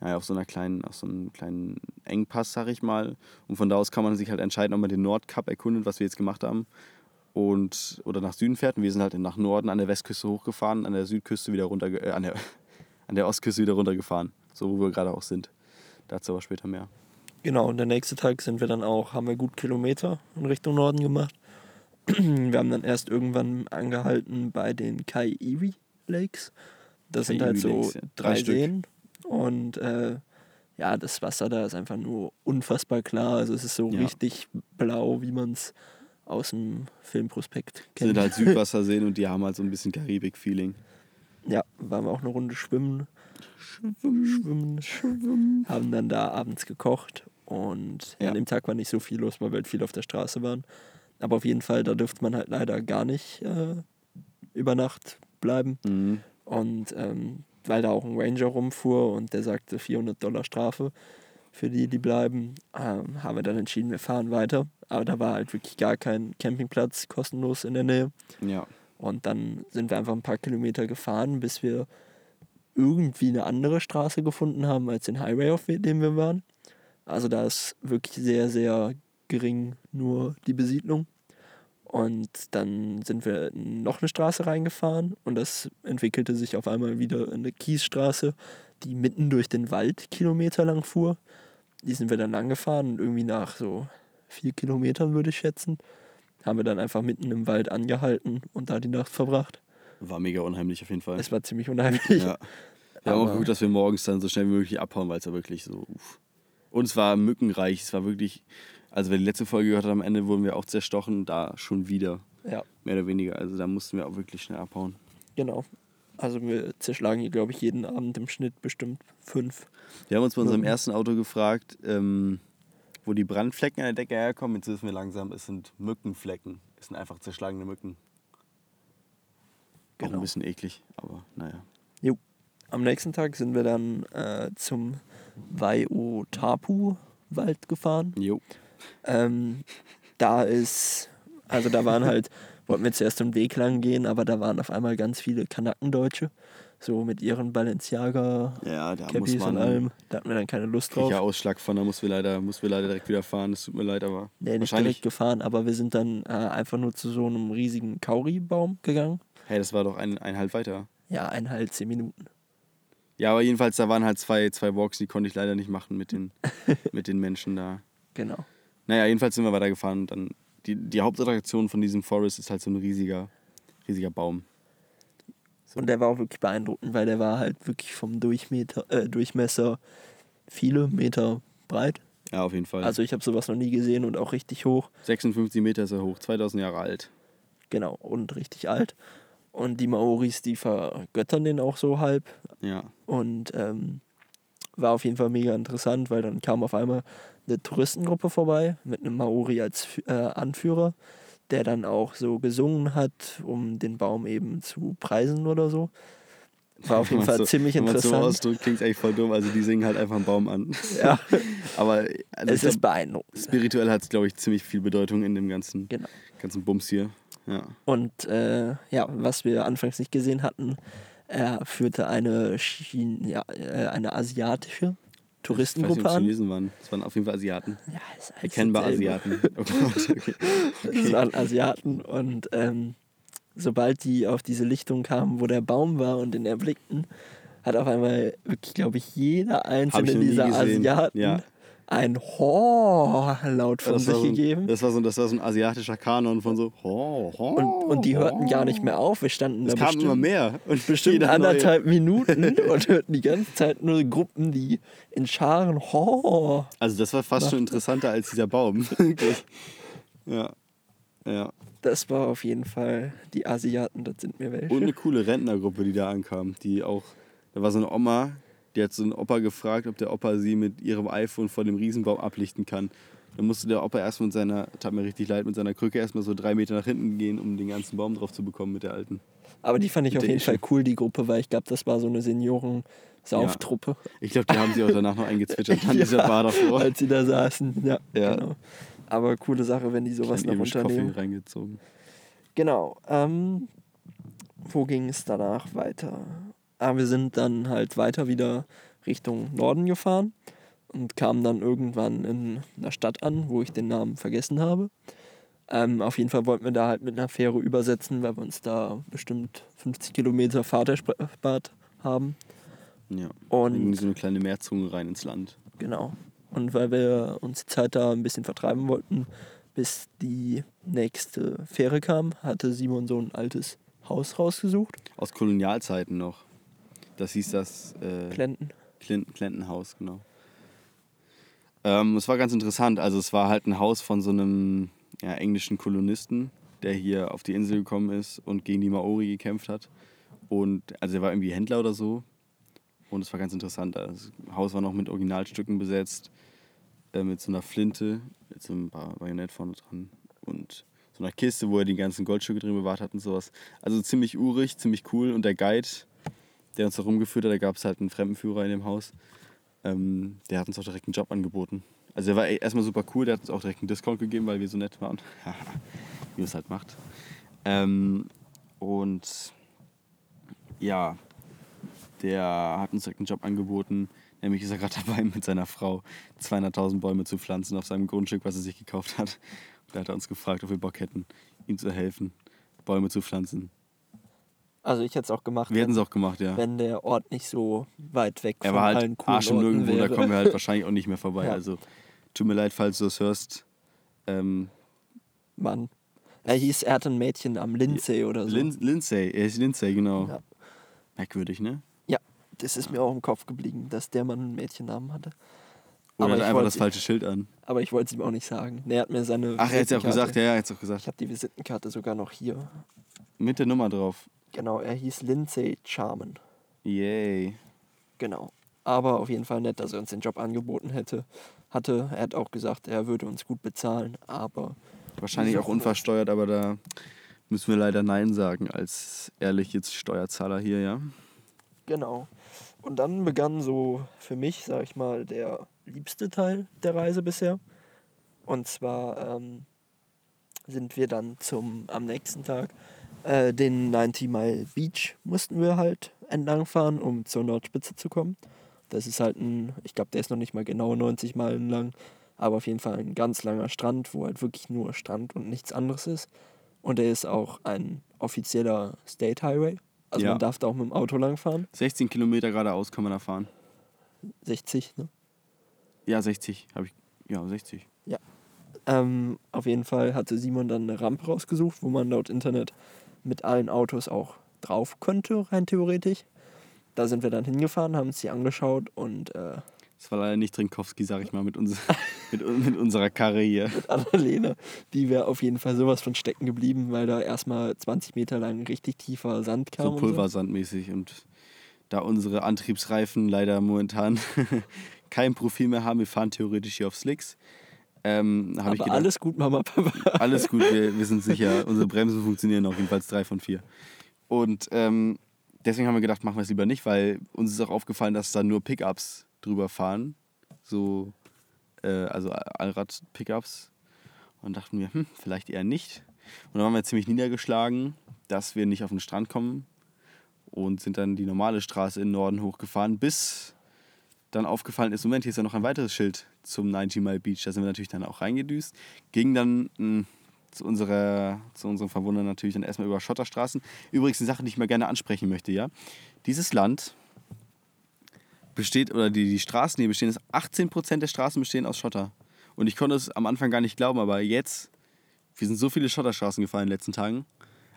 ja auf so einer kleinen, auf so einem kleinen Engpass, sag ich mal. Und von da aus kann man sich halt entscheiden, ob man den Nordkap erkundet, was wir jetzt gemacht haben. Und, oder nach Süden fährt. Und wir sind halt nach Norden an der Westküste hochgefahren, an der Südküste wieder runter, äh, an, der, [LAUGHS] an der Ostküste wieder runtergefahren. So wo wir gerade auch sind. Dazu aber später mehr. Genau, und der nächste Tag sind wir dann auch, haben wir gut Kilometer in Richtung Norden gemacht. [CLEARS THROAT] Wir haben dann erst irgendwann angehalten bei den Kaiiwi Lakes. Das sind halt so Lakes, ja. drei, Drei Stück. Seen. Und äh, ja, das Wasser da ist einfach nur unfassbar klar. Also es ist so Ja. richtig blau, wie man es aus dem Filmprospekt kennt. sind halt [LAUGHS] Südwasserseen und die haben halt so ein bisschen Karibik-Feeling. Ja, waren wir auch eine Runde schwimmen. Schwimmen. Schwimmen. Haben dann da abends gekocht. Und. Ja. an dem Tag war nicht so viel los, weil wir halt viel auf der Straße waren. Aber auf jeden Fall, da dürfte man halt leider gar nicht äh, über Nacht bleiben. Mhm. Und ähm, weil da auch ein Ranger rumfuhr und der sagte 400 Dollar Strafe für die, die bleiben, ähm, haben wir dann entschieden, wir fahren weiter. Aber da war halt wirklich gar kein Campingplatz kostenlos in der Nähe. Ja. Und dann sind wir einfach ein paar Kilometer gefahren, bis wir irgendwie eine andere Straße gefunden haben als den Highway, auf dem wir waren. Also da ist wirklich sehr, sehr gering nur die Besiedlung. Und dann sind wir in noch eine Straße reingefahren und das entwickelte sich auf einmal wieder in eine Kiesstraße, die mitten durch den Wald kilometerlang fuhr. Die sind wir dann lang gefahren und irgendwie nach so vier Kilometern, würde ich schätzen, haben wir dann einfach mitten im Wald angehalten und da die Nacht verbracht. War mega unheimlich auf jeden Fall. Es war ziemlich unheimlich. Ja. Wir haben auch geguckt, dass wir morgens dann so schnell wie möglich abhauen, weil es war wirklich so. Uff. Und es war mückenreich. Es war wirklich. Also, wer die letzte Folge gehört hat, am Ende wurden wir auch zerstochen. Da schon wieder. Ja, Mehr oder weniger. Also, da mussten wir auch wirklich schnell abhauen. genau. Also wir zerschlagen hier, glaube ich, jeden Abend im Schnitt bestimmt fünf. Wir haben uns bei unserem Mhm. ersten Auto gefragt, ähm, wo die Brandflecken an der Decke herkommen. Jetzt wissen wir langsam, es sind Mückenflecken. Es sind einfach zerschlagene Mücken. Auch Genau. ein bisschen eklig, aber naja. Jo. Am nächsten Tag sind wir dann äh, zum Waiutapu-Wald gefahren. Jo. Ähm, da ist, also da waren halt, [LAUGHS] wollten wir zuerst den Weg lang gehen, aber da waren auf einmal ganz viele Kanakendeutsche, so mit ihren Balenciaga Ja, da muss Cappies und man allem. Da hatten wir dann keine Lust drauf. Ja Ausschlag von, da mussten wir leider, mussten wir leider direkt wieder fahren. Es tut mir leid, aber Nee, nicht direkt gefahren, aber wir sind dann äh, einfach nur zu so einem riesigen Kauri-Baum gegangen. Hey, das war doch ein, ein halb weiter. Ja, eineinhalb, zehn Minuten. Ja, aber jedenfalls, da waren halt zwei, zwei Walks, die konnte ich leider nicht machen mit den, [LAUGHS] mit den Menschen da. Genau. Naja, jedenfalls sind wir weitergefahren und dann die, die Hauptattraktion von diesem Forest ist halt so ein riesiger, riesiger Baum. Und der war auch wirklich beeindruckend, weil der war halt wirklich vom Durchmeter, äh, Durchmesser viele Meter breit. Ja, auf jeden Fall. Also ich habe sowas noch nie gesehen und auch richtig hoch. 56 Meter ist er hoch, 2000 Jahre alt. Genau, und richtig alt. Und die Maoris, die vergöttern den auch so halb. Ja. Und ähm, war auf jeden Fall mega interessant, weil dann kam auf einmal eine Touristengruppe vorbei mit einem Maori als äh, Anführer, der dann auch so gesungen hat, um den Baum eben zu preisen oder so. War auf [LAUGHS] jeden Fall so, ziemlich Wenn man so interessant. ausdrückt, klingt eigentlich voll dumm. Also die singen halt einfach einen Baum an. Ja, [LAUGHS] Aber also es ich ist glaub, beeindruckend. spirituell hat es, glaube ich, ziemlich viel Bedeutung in dem ganzen, Genau. ganzen Bums hier. Ja. Und äh, ja, was wir anfangs nicht gesehen hatten, er führte eine, Schien, ja, äh, eine asiatische Ich weiß nicht, Touristengruppe ob an. Chinesen waren. Es waren auf jeden Fall Asiaten. Ja, ist alles Erkennbar dasselbe. Asiaten. [LAUGHS] Oh Gott, okay. Das waren Asiaten und ähm, sobald die auf diese Lichtung kamen, wo der Baum war und den erblickten, hat auf einmal wirklich, glaube ich, jeder einzelne dieser gesehen. Asiaten Ja. Ein Ho-Laut von Das war, sich so ein, gegeben. das, war so, ein- das war so ein asiatischer Kanon von so. Ho, ho, Und, und die hörten gar nicht mehr auf. Wir standen Es da kamen bestimmt, immer mehr. Und [LAUGHS] bestimmt jeder neue- anderthalb Minuten [LAUGHS] und hörten die ganze Zeit nur Gruppen, die in Scharen Ho. Also das war fast schon interessanter als dieser Baum. [LAUGHS] Ja. Ja. Das war auf jeden Fall die Asiaten, das sind mir welche. Und eine coole Rentnergruppe, die da ankam. Die auch. Da war so eine Oma, die hat so einen Opa gefragt, ob der Opa sie mit ihrem iPhone vor dem Riesenbaum ablichten kann. Dann musste der Opa erst mit seiner, tat mir richtig leid, mit seiner Krücke erstmal so drei Meter nach hinten gehen, um den ganzen Baum drauf zu bekommen mit der alten. Aber die fand ich Mit auf jeden Fall cool, die Gruppe, weil ich glaube, das war so eine Senioren-Sauftruppe. Ich glaube, die haben sie auch danach noch eingezwitschert [LAUGHS] an Ja, dieser Bar davor. Als sie da saßen, ja, Ja. genau. Aber coole Sache, wenn die sowas noch Irish Coffee unternehmen. reingezogen. Genau. Ähm, wo ging es danach weiter? Ah, wir sind dann halt weiter wieder Richtung Norden gefahren und kamen dann irgendwann in einer Stadt an, wo ich den Namen vergessen habe. Ähm, auf jeden Fall wollten wir da halt mit einer Fähre übersetzen, weil wir uns da bestimmt 50 Kilometer Fahrt erspart haben. Ja. Und Irgendwie so eine kleine Meerzunge rein ins Land. Genau. Und weil wir uns die Zeit da ein bisschen vertreiben wollten, bis die nächste Fähre kam, hatte Simon so ein altes Haus rausgesucht. Aus Kolonialzeiten noch. Das hieß das äh, Klenten. Clin- Clinton-Haus, genau. Ähm, es war ganz interessant. Also es war halt ein Haus von so einem ja, englischen Kolonisten, der hier auf die Insel gekommen ist und gegen die Maori gekämpft hat. Und also er war irgendwie Händler oder so. Und es war ganz interessant. Das Haus war noch mit Originalstücken besetzt, äh, mit so einer Flinte, mit so einem Ba- Bajonett vorne dran und so einer Kiste, wo er die ganzen Goldstücke drin bewahrt hat und sowas. Also ziemlich urig, ziemlich cool. Und der Guide, der uns da rumgeführt hat, da gab es halt einen Fremdenführer in dem Haus, ähm, der hat uns auch direkt einen Job angeboten. Also er war e- erstmal super cool, der hat uns auch direkt einen Discount gegeben, weil wir so nett waren. [LAUGHS] Wie es halt macht. Ähm, und ja, der hat uns direkt einen Job angeboten. Nämlich ist er gerade [LAUGHS] dabei, mit seiner Frau 200.000 Bäume zu pflanzen auf seinem Grundstück, was er sich gekauft hat. Da hat er uns gefragt, ob wir Bock hätten, ihm zu helfen, Bäume zu pflanzen. Also ich hätte es auch gemacht, Wir hätten es auch gemacht, ja. wenn der Ort nicht so weit weg Er von war allen halt coolen Arsch und nirgendwo, da wäre. kommen wir halt [LAUGHS] wahrscheinlich auch nicht mehr vorbei. Ja. Also tut mir leid, falls du das hörst. Ähm, Mann. Er hieß, er hatte ein Mädchen am Lindsay oder so. Lin Lindsay, er ist Lindsay, genau. Ja. Merkwürdig, ne? ja, das ist mir auch im Kopf geblieben, dass der Mann einen Mädchennamen hatte. Oder Aber hat ich einfach das falsche Schild an. Aber ich wollte es ihm auch nicht sagen. Nee, Er hat mir seine Ach, er hat es ja auch gesagt, ja, er hat es auch Ich gesagt. habe die Visitenkarte sogar noch hier. Mit der Nummer drauf. Genau, er hieß Lindsay Charman. Yay. Genau. Aber auf jeden Fall nett, dass er uns den Job angeboten hätte. hatte. Er hat auch gesagt, er würde uns gut bezahlen, aber Wahrscheinlich auch unversteuert, aber da müssen wir leider Nein sagen als ehrlich jetzt Steuerzahler hier, ja. Genau. Und dann begann so für mich, sag ich mal, der liebste Teil der Reise bisher. Und zwar ähm, sind wir dann zum am nächsten Tag äh, den 90 Mile Beach mussten wir halt entlang fahren, um zur Nordspitze zu kommen. Das ist halt ein, ich glaube, der ist noch nicht mal genau 90 Meilen lang, aber auf jeden Fall ein ganz langer Strand, wo halt wirklich nur Strand und nichts anderes ist. Und er ist auch ein offizieller State Highway. Also Ja. man darf da auch mit dem Auto lang fahren. 16 Kilometer geradeaus kann man da fahren. 60, ne? Ja, 60 habe ich. Ja, 60. Ähm, auf jeden Fall hatte Simon dann eine Rampe rausgesucht, wo man laut Internet mit allen Autos auch drauf könnte, rein theoretisch. Da sind wir dann hingefahren, haben uns die angeschaut und äh, Das war leider nicht Trinkowski, sag ich mal, mit, uns, [LAUGHS] mit, mit unserer Karre hier. [LAUGHS] Annalena, die wäre auf jeden Fall sowas von stecken geblieben, weil da erstmal 20 Meter lang richtig tiefer Sand kam. So und pulversandmäßig. Und da unsere Antriebsreifen leider momentan [LAUGHS] kein Profil mehr haben, wir fahren theoretisch hier auf Slicks. Ähm, habe ich Aber gedacht, alles gut, Mama, Papa. [LAUGHS] Alles gut, wir, wir sind sicher. Unsere Bremsen funktionieren auf jedenfalls drei von vier. Und ähm, deswegen haben wir gedacht, machen wir es lieber nicht, weil uns ist auch aufgefallen, dass da nur Pickups drüber fahren. So, äh, also Allrad-Pickups. Und dachten wir, hm, vielleicht eher nicht. Und dann waren wir ziemlich niedergeschlagen, dass wir nicht auf den Strand kommen. Und sind dann die normale Straße in den Norden hochgefahren, bis dann aufgefallen ist, Moment, hier ist ja noch ein weiteres Schild zum 90 Mile Beach. Da sind wir natürlich dann auch reingedüst. Ging dann mh, zu, unserer, zu unserem Verwundern natürlich dann erstmal über Schotterstraßen. Übrigens eine Sache, die ich mal gerne ansprechen möchte, ja. Dieses Land besteht, oder die, die Straßen hier bestehen, ist 18% der Straßen bestehen aus Schotter. Und ich konnte es am Anfang gar nicht glauben, aber jetzt, wir sind so viele Schotterstraßen gefahren in den letzten Tagen.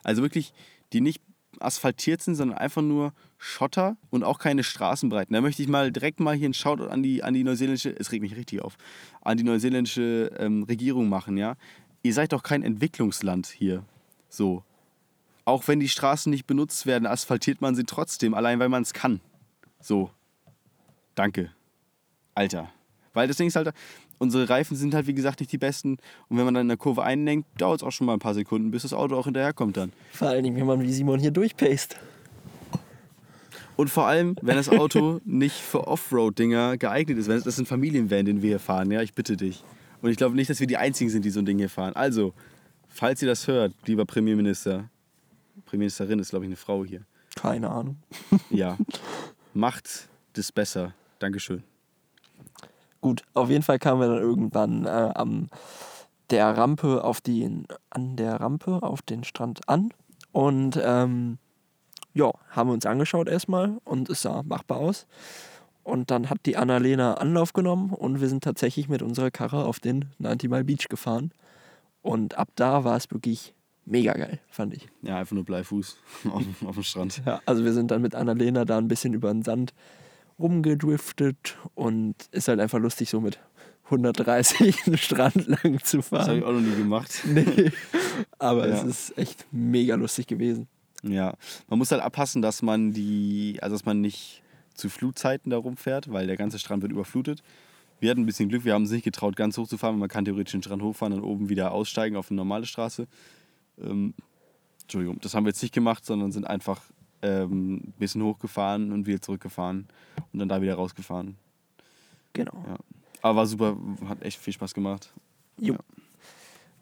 Also wirklich, die nicht asphaltiert sind, sondern einfach nur Schotter und auch keine Straßenbreiten. Da möchte ich mal direkt mal hier einen Shoutout an die, an die neuseeländische, es regt mich richtig auf, an die neuseeländische ähm, Regierung machen, ja. Ihr seid doch kein Entwicklungsland hier. So. Auch wenn die Straßen nicht benutzt werden, asphaltiert man sie trotzdem, allein weil man es kann. So. Danke. Alter. Weil das Ding ist halt, unsere Reifen sind halt wie gesagt nicht die besten. Und wenn man dann in der Kurve einlenkt, dauert es auch schon mal ein paar Sekunden, bis das Auto auch hinterherkommt dann. Vor allen Dingen, wenn man wie Simon hier durchpaced. Und vor allem, wenn das Auto [LAUGHS] nicht für Offroad-Dinger geeignet ist. Das ist ein Familienvan, den wir hier fahren, ja, ich bitte dich. Und ich glaube nicht, dass wir die Einzigen sind, die so ein Ding hier fahren. Also, falls ihr das hört, lieber Premierminister, Premierministerin ist, glaube ich, eine Frau hier. Keine Ahnung. Ja, [LAUGHS] macht das besser. Dankeschön. Gut, auf jeden Fall kamen wir dann irgendwann äh, am der Rampe auf den, an der Rampe auf den Strand an und ähm, ja, haben wir uns angeschaut erstmal und es sah machbar aus. Und dann hat die Annalena Anlauf genommen und wir sind tatsächlich mit unserer Karre auf den 90 Mile Beach gefahren. Und ab da war es wirklich mega geil, fand ich. Ja, einfach nur Bleifuß [LAUGHS] auf, auf dem Strand. Ja, also wir sind dann mit Annalena da ein bisschen über den Sand rumgedriftet und ist halt einfach lustig, so mit 130 den [LAUGHS] Strand lang zu Das habe fahren. ich auch noch nie gemacht. [LAUGHS] Nee, aber Ja. es ist echt mega lustig gewesen. Ja, man muss halt abpassen, dass man die, also dass man nicht zu Flutzeiten da rumfährt, weil der ganze Strand wird überflutet. Wir hatten ein bisschen Glück, wir haben uns nicht getraut, ganz hoch zu fahren, weil man kann theoretisch den Strand hochfahren und oben wieder aussteigen auf eine normale Straße. Ähm, Entschuldigung, das haben wir jetzt nicht gemacht, sondern sind einfach ähm, ein bisschen hochgefahren und wieder zurückgefahren und dann da wieder rausgefahren. Genau. Ja. Aber war super, hat echt viel Spaß gemacht. Jo. Ja.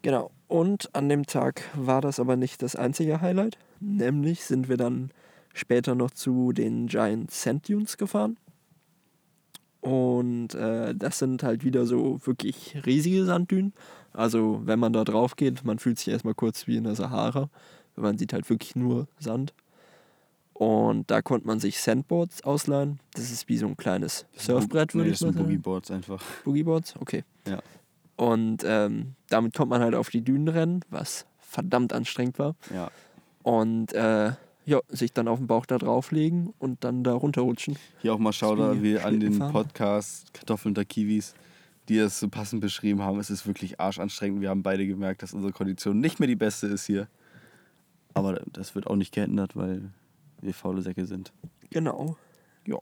Genau. Und an dem Tag war das aber nicht das einzige Highlight. Nämlich sind wir dann später noch zu den Giant Sand Dunes gefahren. Und äh, das sind halt wieder so wirklich riesige Sanddünen. Also wenn man da drauf geht, man fühlt sich erstmal kurz wie in der Sahara. Man sieht halt wirklich nur Sand. Und da konnte man sich Sandboards ausleihen. Das ist wie so ein kleines Surfbrett, würde nee, ich das mal sind sagen. Boogieboards einfach. Boogieboards, okay. Ja. Und ähm, damit kommt man halt auf die Dünen rennen, was verdammt anstrengend war. Ja. Und äh, ja, sich dann auf den Bauch da drauflegen und dann da runterrutschen. Hier auch mal Shoutout wie an den. Podcast Kartoffeln unter Kiwis, die es so passend beschrieben haben. Es ist wirklich arschanstrengend. Wir haben beide gemerkt, dass unsere Kondition nicht mehr die beste ist hier. Aber das wird auch nicht geändert, weil wir faule Säcke sind. Genau. Ja.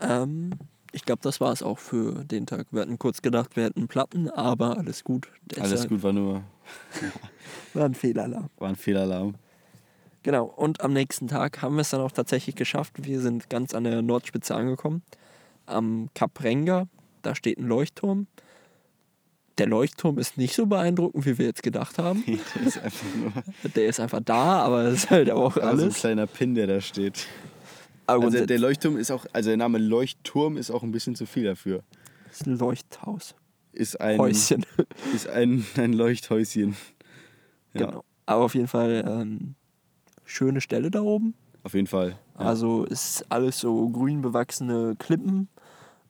Ähm, ich glaube, das war es auch für den Tag. Wir hatten kurz gedacht, wir hätten Platten, aber alles gut. Alles Deshalb gut, war nur [LAUGHS] War ein Fehlalarm. war ein Fehlalarm. Genau, und am nächsten Tag haben wir es dann auch tatsächlich geschafft. Wir sind ganz an der Nordspitze angekommen. Am Kap Renga, da steht ein Leuchtturm. Der Leuchtturm ist nicht so beeindruckend, wie wir jetzt gedacht haben. [LAUGHS] Das ist einfach nur Der ist einfach da, aber das ist halt auch so ein alles. kleiner Pin, der da steht. Aber Also der Leuchtturm ist auch, also der Name Leuchtturm ist auch ein bisschen zu viel dafür. ist ein Leuchthaus. Ist ein, Häuschen. [LAUGHS] Ist ein, ein Leuchthäuschen. Ja, Genau. Aber auf jeden Fall ähm, schöne Stelle da oben. auf jeden Fall. Ja. Also ist alles so grün bewachsene Klippen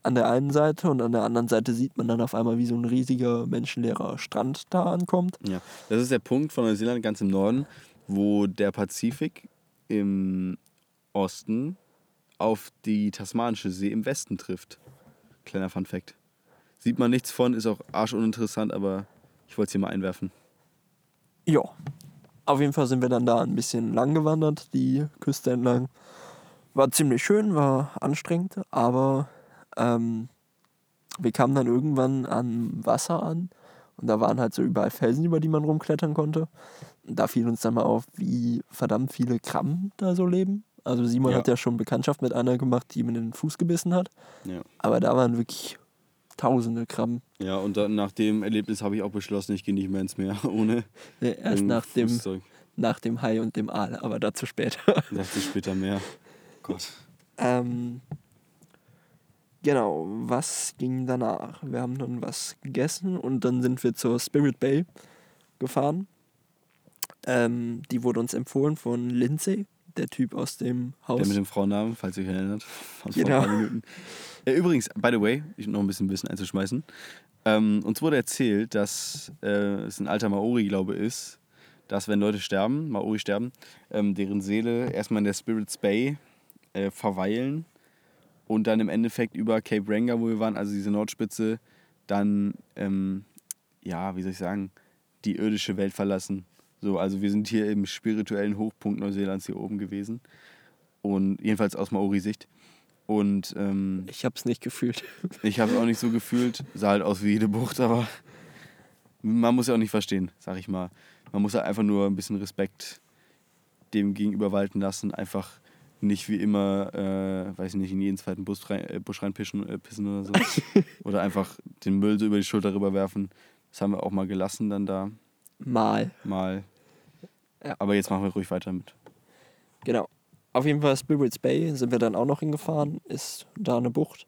an der einen Seite und an der anderen Seite sieht man dann auf einmal, wie so ein riesiger menschenleerer Strand da ankommt. Ja, das ist der Punkt von Neuseeland ganz im Norden, wo der Pazifik im Osten auf die Tasmanische See im Westen trifft. Kleiner Fun Fact. Sieht man nichts von, ist auch arschuninteressant, aber ich wollte es hier mal einwerfen. Ja. Auf jeden Fall sind wir dann da ein bisschen lang gewandert, die Küste entlang. War ziemlich schön, war anstrengend, aber ähm, wir kamen dann irgendwann an Wasser an und da waren halt so überall Felsen, über die man rumklettern konnte. Und da fiel uns dann mal auf, wie verdammt viele Krabben da so leben. Also Simon Ja. hat ja schon Bekanntschaft mit einer gemacht, die ihm in den Fuß gebissen hat. Ja. Aber da waren wirklich tausende Krabben. Ja, und dann, nach dem Erlebnis habe ich auch beschlossen, ich gehe nicht mehr ins Meer [LAUGHS] ohne. Ja, Erst nach dem, nach dem Hai und dem Aal, aber dazu später. Dazu später mehr. Gott. Ähm, genau, was ging danach? Wir haben dann was gegessen und dann sind wir zur Spirit Bay gefahren. Ähm, die wurde uns empfohlen von Lindsay, der Typ aus dem Haus. Der mit dem Frauennamen, falls ihr euch erinnert. Vor Genau. paar Minuten. Ja, übrigens, by the way, ich noch ein bisschen Wissen einzuschmeißen. Ähm, uns wurde erzählt, dass äh, es ein alter Maori, glaube ist, dass wenn Leute sterben, Maori sterben, ähm, deren Seele erstmal in der Spirits Bay äh, verweilen und dann im Endeffekt über Cape Ranga, wo wir waren, also diese Nordspitze, dann, ähm, ja, wie soll ich sagen, die irdische Welt verlassen. So, also wir sind hier im spirituellen Hochpunkt Neuseelands hier oben gewesen. Und jedenfalls aus Maori-Sicht. Und ähm, ich hab's nicht gefühlt. [LAUGHS] ich habe es auch nicht so gefühlt. Sah halt aus wie jede Bucht, aber man muss ja auch nicht verstehen, sag ich mal. Man muss halt einfach nur ein bisschen Respekt dem gegenüber walten lassen. Einfach nicht wie immer, äh, weiß ich nicht, in jeden zweiten Bus rein, äh, Busch reinpissen äh, pissen oder so. [LAUGHS] oder einfach den Müll so über die Schulter rüberwerfen. Das haben wir auch mal gelassen dann da. Mal. Mal. Ja. Aber jetzt machen wir ruhig weiter mit. Genau. Auf jeden Fall Spirits Bay sind wir dann auch noch hingefahren. Ist da eine Bucht.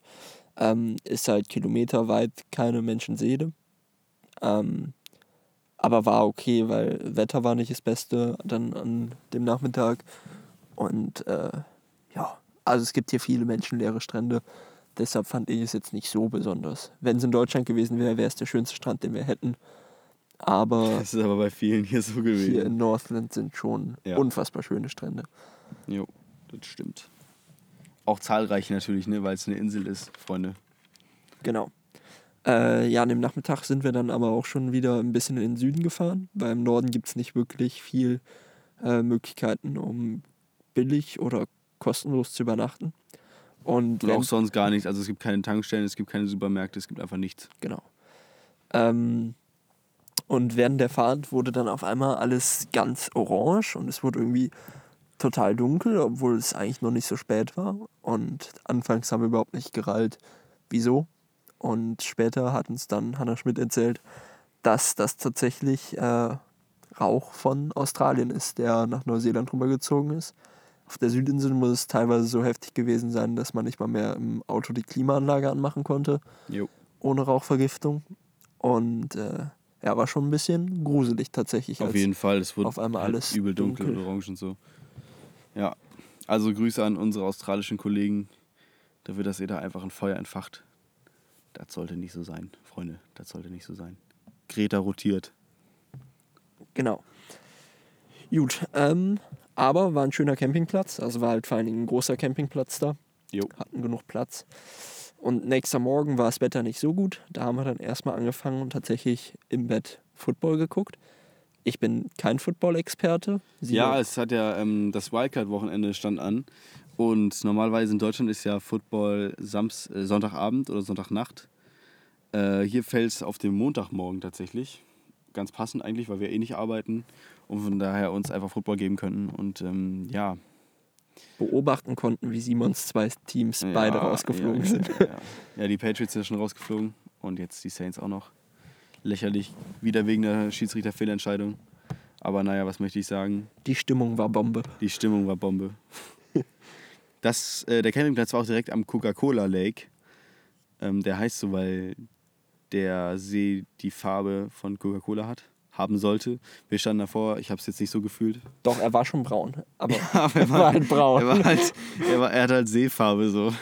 Ähm, ist halt kilometerweit keine Menschenseele. Ähm, aber war okay, weil Wetter war nicht das Beste dann an dem Nachmittag. Und äh, ja, also es gibt hier viele menschenleere Strände. Deshalb fand ich es jetzt nicht so besonders. Wenn es in Deutschland gewesen wäre, wäre es der schönste Strand, den wir hätten. Aber [LAUGHS] Das ist aber bei vielen hier so gewesen. hier in Northland sind schon Ja. unfassbar schöne Strände. Jo, das stimmt. Auch zahlreich natürlich, ne, weil es eine Insel ist, Freunde. Genau. Äh, ja, an dem Nachmittag sind wir dann aber auch schon wieder ein bisschen in den Süden gefahren, weil im Norden gibt es nicht wirklich viel äh, Möglichkeiten, um billig oder kostenlos zu übernachten. Und Und auch sonst gar nichts. Also es gibt keine Tankstellen, es gibt keine Supermärkte, es gibt einfach nichts. genau. Ähm, und während der Fahrt wurde dann auf einmal alles ganz orange und es wurde irgendwie total dunkel, obwohl es eigentlich noch nicht so spät war. Und anfangs haben wir überhaupt nicht gerallt, wieso. Und später hat uns dann Hannah Schmidt erzählt, dass das tatsächlich äh, Rauch von Australien ist, der nach Neuseeland rübergezogen ist. Auf der Südinsel muss es teilweise so heftig gewesen sein, dass man nicht mal mehr im Auto die Klimaanlage anmachen konnte, Jo. ohne Rauchvergiftung. Und äh, ja, war schon ein bisschen gruselig tatsächlich. Auf jeden Fall, es wurde auf einmal halt alles übel dunkel, dunkel. und orange und so. Ja, also Grüße an unsere australischen Kollegen, dafür, dass ihr da einfach ein Feuer entfacht. Das sollte nicht so sein, Freunde, das sollte nicht so sein. Greta rotiert. Genau. Gut, ähm, aber war ein schöner Campingplatz. Also war halt vor allen Dingen ein großer Campingplatz da. Jo. Hatten genug Platz. Und nächster Morgen war das Wetter nicht so gut. Da haben wir dann erstmal angefangen und tatsächlich im Bett Football geguckt. Ich bin kein Football-Experte. Ja, es hat ja ähm, das Wildcard-Wochenende stand an Und normalerweise in Deutschland ist ja Football Sams äh, Sonntagabend oder Sonntagnacht. Äh, hier fällt es auf den Montagmorgen tatsächlich. Ganz passend eigentlich, weil wir eh nicht arbeiten und von daher uns einfach Football geben könnten. Und ähm, ja. Beobachten konnten, wie Simons zwei Teams ja, beide rausgeflogen ja, sind. Ja, [LAUGHS] ja. ja, die Patriots sind schon rausgeflogen und jetzt die Saints auch noch. Lächerlich, wieder wegen der Schiedsrichterfehlentscheidung. Aber naja, was möchte ich sagen? Die Stimmung war Bombe. Die Stimmung war Bombe. [LAUGHS] Das, äh, der Campingplatz war auch direkt am Coca-Cola Lake. Ähm, der heißt so, weil der See die Farbe von Coca-Cola hat, haben sollte. Wir standen davor, ich habe es jetzt nicht so gefühlt. Doch, er war schon braun. Aber, [LAUGHS] Aber er war halt braun. Er, war halt, er, war, er hat halt Seefarbe so.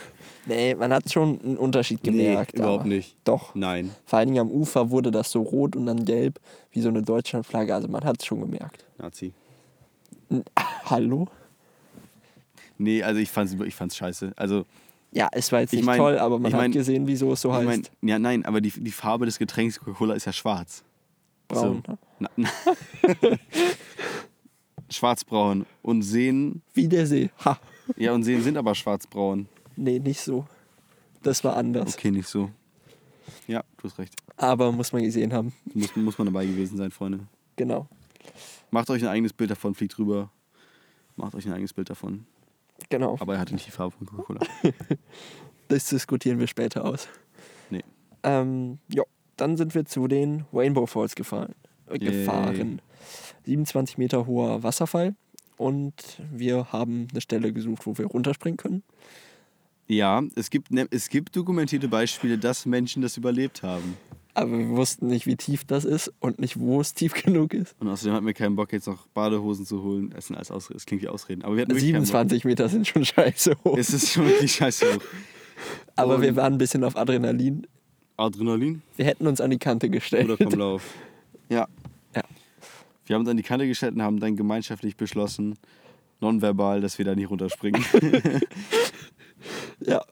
Nee, man hat schon einen Unterschied gemerkt. Nee, überhaupt nicht. Doch. Nein. Vor allen Dingen am Ufer wurde das so rot und dann gelb, wie so eine Deutschlandflagge. Also man hat es schon gemerkt. Nazi. N- [LAUGHS] Hallo? Nee, also ich fand's, ich fand's scheiße. Also, Ja, es war jetzt Ich nicht mein- toll, aber man ich hat mein- gesehen, wieso es so ich heißt. mein, ja, nein, aber die, die Farbe des Getränks Coca-Cola ist ja schwarz. braun. so. ne? Na, na. [LAUGHS] Schwarzbraun. Und Seen, Wie der See. Ha. ja, und Seen sind aber schwarzbraun. Nee, nicht so. Das war anders. Okay, nicht so. Ja, du hast recht. Aber muss man gesehen haben. Muss, muss man dabei gewesen sein, Freunde. Genau. Macht euch ein eigenes Bild davon, fliegt rüber. Macht euch ein eigenes Bild davon. Genau. Aber er hatte nicht die Farbe von Coca-Cola. [LAUGHS] Das diskutieren wir später aus. Nee. Ähm, ja, dann sind wir zu den Rainbow Falls gefahren. Äh, gefahren. 27 Meter hoher Wasserfall. Und wir haben eine Stelle gesucht, wo wir runterspringen können. Ja, es gibt, ne- es gibt dokumentierte Beispiele, dass Menschen das überlebt haben. Aber wir wussten nicht, wie tief das ist und nicht, wo es tief [LAUGHS] genug ist. Und außerdem hatten wir keinen Bock, jetzt noch Badehosen zu holen. Das sind alles Ausreden. Das klingt wie Ausreden. Aber wir hatten wirklich keinen 27 Meter sind schon scheiße hoch. Es ist schon wirklich scheiße hoch. Aber und- wir waren ein bisschen auf Adrenalin. Adrenalin Wir hätten uns an die Kante gestellt. oder vom Lauf? Ja. Ja. Wir haben uns an die Kante gestellt und haben dann gemeinschaftlich beschlossen, nonverbal, dass wir da nicht runterspringen. [LAUGHS] Ja,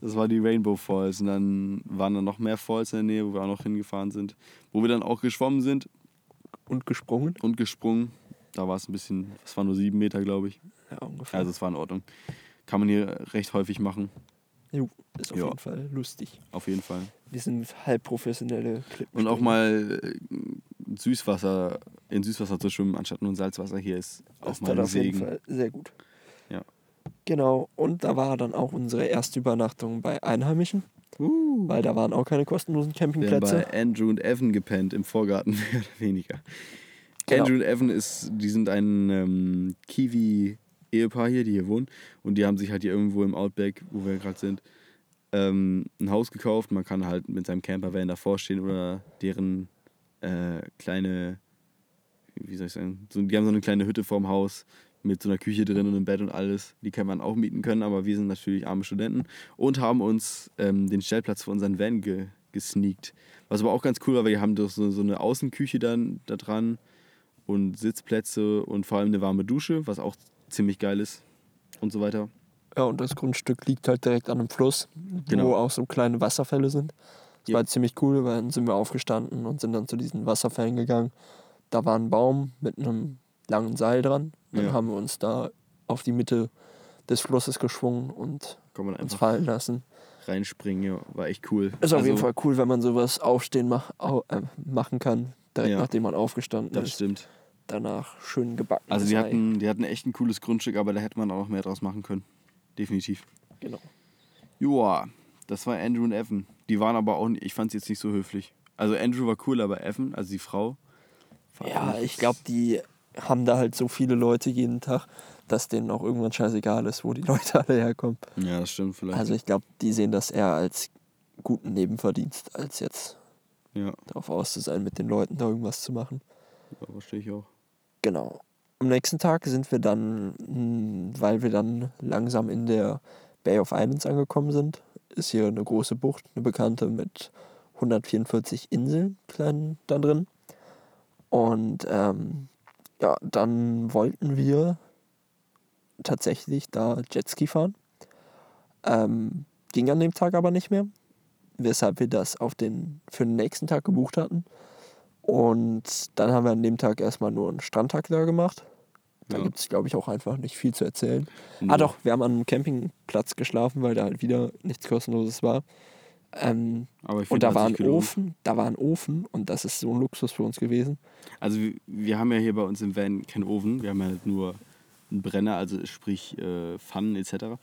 Das war die Rainbow Falls. Und dann waren da noch mehr Falls in der Nähe, wo wir auch noch hingefahren sind. Wo wir dann auch geschwommen sind und gesprungen. und gesprungen. Da war es ein bisschen, das war nur sieben Meter, glaube ich. Ja, ungefähr. Also es war in Ordnung. Kann man hier recht häufig machen, Jo, ist auf Ja. jeden Fall lustig. auf jeden Fall. Wir sind halb professionelle Klippen. Und auch mal äh, Süßwasser, in Süßwasser zu schwimmen, anstatt nur in Salzwasser hier ist auch Das mal ein auf jeden Segen. Fall sehr gut. Ja. Genau, und da war dann auch unsere erste Übernachtung bei Einheimischen, Uh. weil da waren auch keine kostenlosen Wir haben Campingplätze. bei Andrew und Evan gepennt im Vorgarten, [LAUGHS] mehr oder weniger. Genau. Andrew und Evan ist, die sind ein ähm, Kiwi-Ehepaar hier, die hier wohnen. Und die haben sich halt hier irgendwo im Outback, wo wir gerade sind, ähm, ein Haus gekauft. Man kann halt mit seinem Campervan davor stehen oder deren äh, kleine, wie soll ich sagen, so, die haben so eine kleine Hütte vorm Haus mit so einer Küche drin und einem Bett und alles. Die kann man auch mieten können, aber wir sind natürlich arme Studenten und haben uns ähm, den Stellplatz für unseren Van ge gesneakt. Was aber auch ganz cool war, weil wir haben doch so, so eine Außenküche dann da dran und Sitzplätze und vor allem eine warme Dusche, was auch ziemlich geil ist und so weiter. Ja, und das Grundstück liegt halt direkt an einem Fluss, Genau. wo auch so kleine Wasserfälle sind. Das Ja. war halt ziemlich cool, weil dann sind wir aufgestanden und sind dann zu diesen Wasserfällen gegangen. Da war ein Baum mit einem langen Seil dran. Dann Ja. haben wir uns da auf die Mitte des Flusses geschwungen und uns fallen lassen. reinspringen, ja, war echt cool. Ist auf Also, jeden Fall cool, wenn man sowas aufstehen mach, au, äh, machen kann, direkt Ja. nachdem man aufgestanden Das ist. stimmt. Danach schön gebacken. Also die hatten, die hatten echt ein cooles Grundstück, aber da hätte man auch noch mehr draus machen können. Definitiv. Genau. Joa, das war Andrew und Evan. Die waren aber auch, nicht- ich fand sie jetzt nicht so höflich. Also Andrew war cool, aber Evan, also die Frau. Ja, ich glaube, die haben da halt so viele Leute jeden Tag, dass denen auch irgendwann scheißegal ist, wo die [LAUGHS] Leute alle herkommen. Ja, das stimmt vielleicht. Also ich glaube, die sehen das eher als guten Nebenverdienst, als jetzt ja, darauf aus zu sein, mit den Leuten da irgendwas zu machen. ja, verstehe ich auch. Genau. Am nächsten Tag sind wir dann, mh, weil wir dann langsam in der Bay of Islands angekommen sind, ist hier eine große Bucht, eine bekannte mit 144 Inseln klein da drin. Und ähm, ja, dann wollten wir tatsächlich da Jetski fahren. Ähm, ging an dem Tag aber nicht mehr, weshalb wir das auf den, für den nächsten Tag gebucht hatten. Und dann haben wir an dem Tag erstmal nur einen Strandtag da gemacht. Da Ja. gibt es, glaube ich, auch einfach nicht viel zu erzählen. Nee. Ah doch, wir haben an einem Campingplatz geschlafen, weil da halt wieder nichts kostenloses war. Ähm, Aber ich und da war ein. Ofen, da war ein Ofen und das ist so ein Luxus für uns gewesen. Also wir, wir haben ja hier bei uns im Van keinen Ofen, wir haben ja halt nur einen Brenner, also sprich äh, Pfannen etc.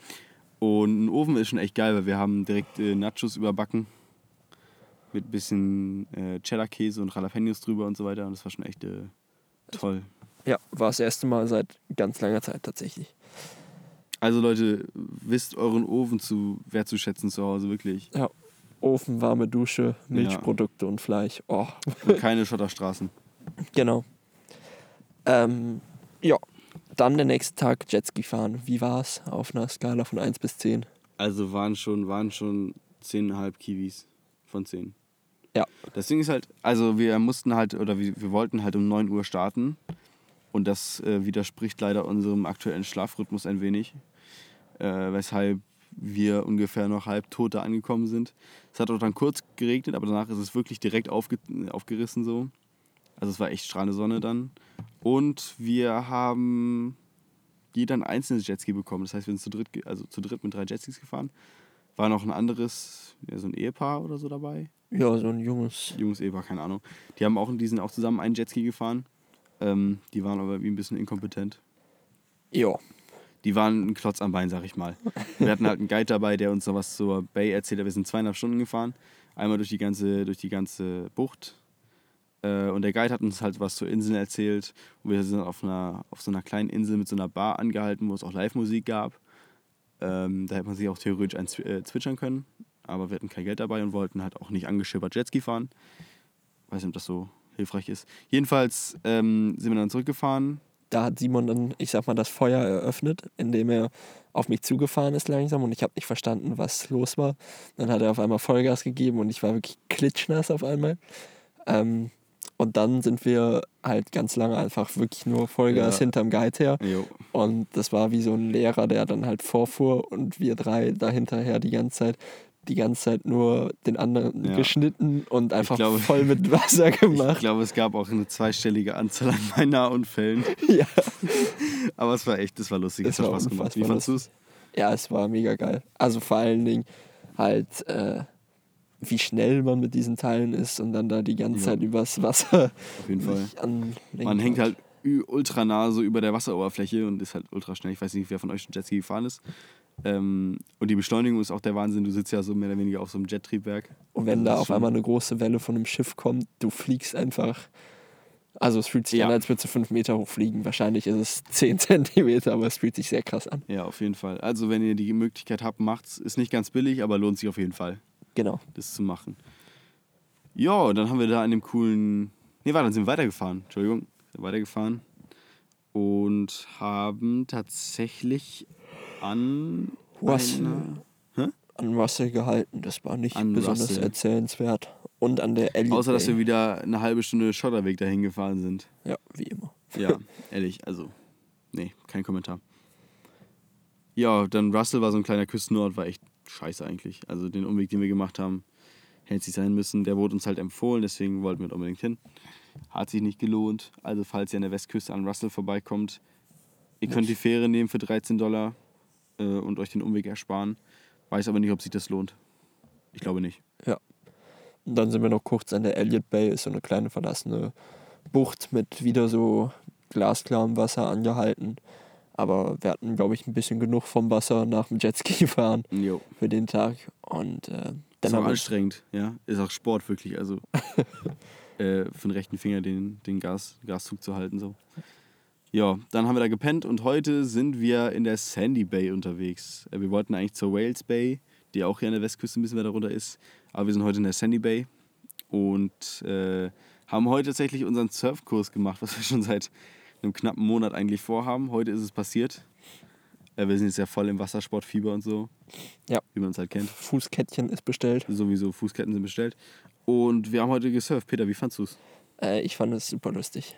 Und ein Ofen ist schon echt geil, weil wir haben direkt äh, Nachos überbacken mit ein bisschen äh, Cheddar-Käse und Jalapenos drüber und so weiter. Und das war schon echt äh, toll. Ja, war das erste Mal seit ganz langer Zeit tatsächlich. Also Leute, wisst euren Ofen zu wertzuschätzen zu Hause, wirklich. Ja, Ofen, warme Dusche, Milchprodukte und Fleisch. Oh, Und keine Schotterstraßen. [LAUGHS] genau. Ähm, ja, dann der nächste Tag Jetski fahren. Wie war's auf einer Skala von 1 bis 10? Also waren schon, waren schon 10,5 Kiwis von 10. Ja. Das Ding ist halt, also wir mussten halt, oder wir, wir wollten halt um 9 Uhr starten. Und das äh, widerspricht leider unserem aktuellen Schlafrhythmus ein wenig. Äh, weshalb wir ungefähr noch halb tot da angekommen sind. Es hat auch dann kurz geregnet, aber danach ist es wirklich direkt aufge aufgerissen so. Also es war echt strahlende Sonne dann. Und wir haben jeder ein einzelnes Jetski bekommen. Das heißt, wir sind zu dritt, also zu dritt mit drei Jetskis gefahren. War noch ein anderes, ja, so ein Ehepaar oder so dabei. Ja, so ein junges. Junges Ehepaar, keine Ahnung. Die haben auch, die sind auch zusammen einen Jetski gefahren. Ähm, die waren aber wie ein bisschen inkompetent. Ja, Die waren ein Klotz am Bein, sag ich mal. Wir hatten halt einen Guide dabei, der uns noch was zur Bay erzählt hat. Wir sind zweieinhalb Stunden gefahren. Einmal durch die ganze, durch die ganze Bucht. Äh, und der Guide hat uns halt was zur Insel erzählt. Und wir sind auf, einer, auf so einer kleinen Insel mit so einer Bar angehalten, wo es auch Live-Musik gab. Ähm, da hätte man sich auch theoretisch ein äh, zwitschern können. Aber wir hatten kein Geld dabei und wollten halt auch nicht angeschippert Jetski fahren. Weiß nicht, ob das so hilfreich ist. Jedenfalls ähm, sind wir dann zurückgefahren. da hat Simon dann, ich sag mal, das Feuer eröffnet, indem er auf mich zugefahren ist langsam und ich habe nicht verstanden, was los war. Dann hat er auf einmal Vollgas gegeben und ich war wirklich klitschnass auf einmal. Ähm, und dann sind wir halt ganz lange einfach wirklich nur Vollgas Ja. hinterm Guide her. Jo. Und das war wie so ein Lehrer, der dann halt vorfuhr und wir drei dahinterher die ganze Zeit, die ganze Zeit nur den anderen Ja. geschnitten und einfach glaube- voll mit Wasser [LAUGHS] Ich gemacht. glaube, es gab auch eine zweistellige Anzahl an Beinahe-Unfällen. [LAUGHS] Ja. Aber es war echt, das war lustig, es Es hat war Spaß gemacht. Wie fandest du es? Ja, es war mega geil. Also vor allen Dingen halt, äh, wie schnell man mit diesen Teilen ist und dann da die ganze Ja. Zeit übers Wasser Auf jeden Fall. Man hängt halt ultra nah so über der Wasseroberfläche und ist halt ultra schnell. Ich weiß nicht, wer von euch schon Jetski gefahren ist. Ähm, und die Beschleunigung ist auch der Wahnsinn. Du sitzt ja so mehr oder weniger auf so einem Jettriebwerk. Und wenn Also da auf einmal eine große Welle von einem Schiff kommt, du fliegst einfach. Also es fühlt sich Ja. an, als würdest du fünf Meter hochfliegen. Wahrscheinlich ist es zehn [LAUGHS] Zentimeter, aber es fühlt sich sehr krass an. Ja, auf jeden Fall. Also, wenn ihr die Möglichkeit habt, macht's. Ist nicht ganz billig, aber lohnt sich auf jeden Fall, Genau. das zu machen. Ja, dann haben wir da an dem coolen. Nee, warte, dann sind wir weitergefahren. Entschuldigung. Sind weitergefahren. Und haben tatsächlich an. Russell, einer- an Russell gehalten. Das war nicht An besonders Russell. erzählenswert. Und an der Elliot Außer, dass wir wieder eine halbe Stunde Schotterweg dahin gefahren sind. Ja, wie immer. Ja, ehrlich, also, nee, kein Kommentar. Ja, dann Russell war so ein kleiner Küstenort, war echt scheiße eigentlich. Also den Umweg, den wir gemacht haben, hätte es nicht sein müssen. Der wurde uns halt empfohlen, deswegen wollten wir unbedingt hin. Hat sich nicht gelohnt. Also falls ihr an der Westküste an Russell vorbeikommt, ihr könnt die Fähre nehmen für 13 Dollar äh, und euch den Umweg ersparen. Weiß aber nicht, ob sich das lohnt. Ich glaube nicht. Und dann sind wir noch kurz an der Elliot Bay, ist so eine kleine verlassene Bucht mit wieder so glasklarem Wasser angehalten. Aber wir hatten, glaube ich, ein bisschen genug vom Wasser nach dem Jetski fahren Jo. für den Tag. Und äh, dann Ist auch anstrengend, ja. Ist auch Sport wirklich. Also [LAUGHS] äh, für den rechten Finger den, den Gas, Gaszug zu halten. So. Ja, dann haben wir da gepennt und heute sind wir in der Sandy Bay unterwegs. Äh, wir wollten eigentlich zur Wales Bay, die auch hier an der Westküste ein bisschen weiter runter ist. Aber wir sind heute in der Sandy Bay und äh, haben heute tatsächlich unseren Surfkurs gemacht, was wir [LAUGHS] schon seit einem knappen Monat eigentlich vorhaben. Heute ist es passiert. Äh, wir sind jetzt ja voll im Wassersportfieber und so. Ja. Wie man es halt kennt. Fußkettchen ist bestellt. Sowieso Fußketten sind bestellt. Und wir haben heute gesurft. Peter, wie fandst du es? Äh, ich fand es super lustig.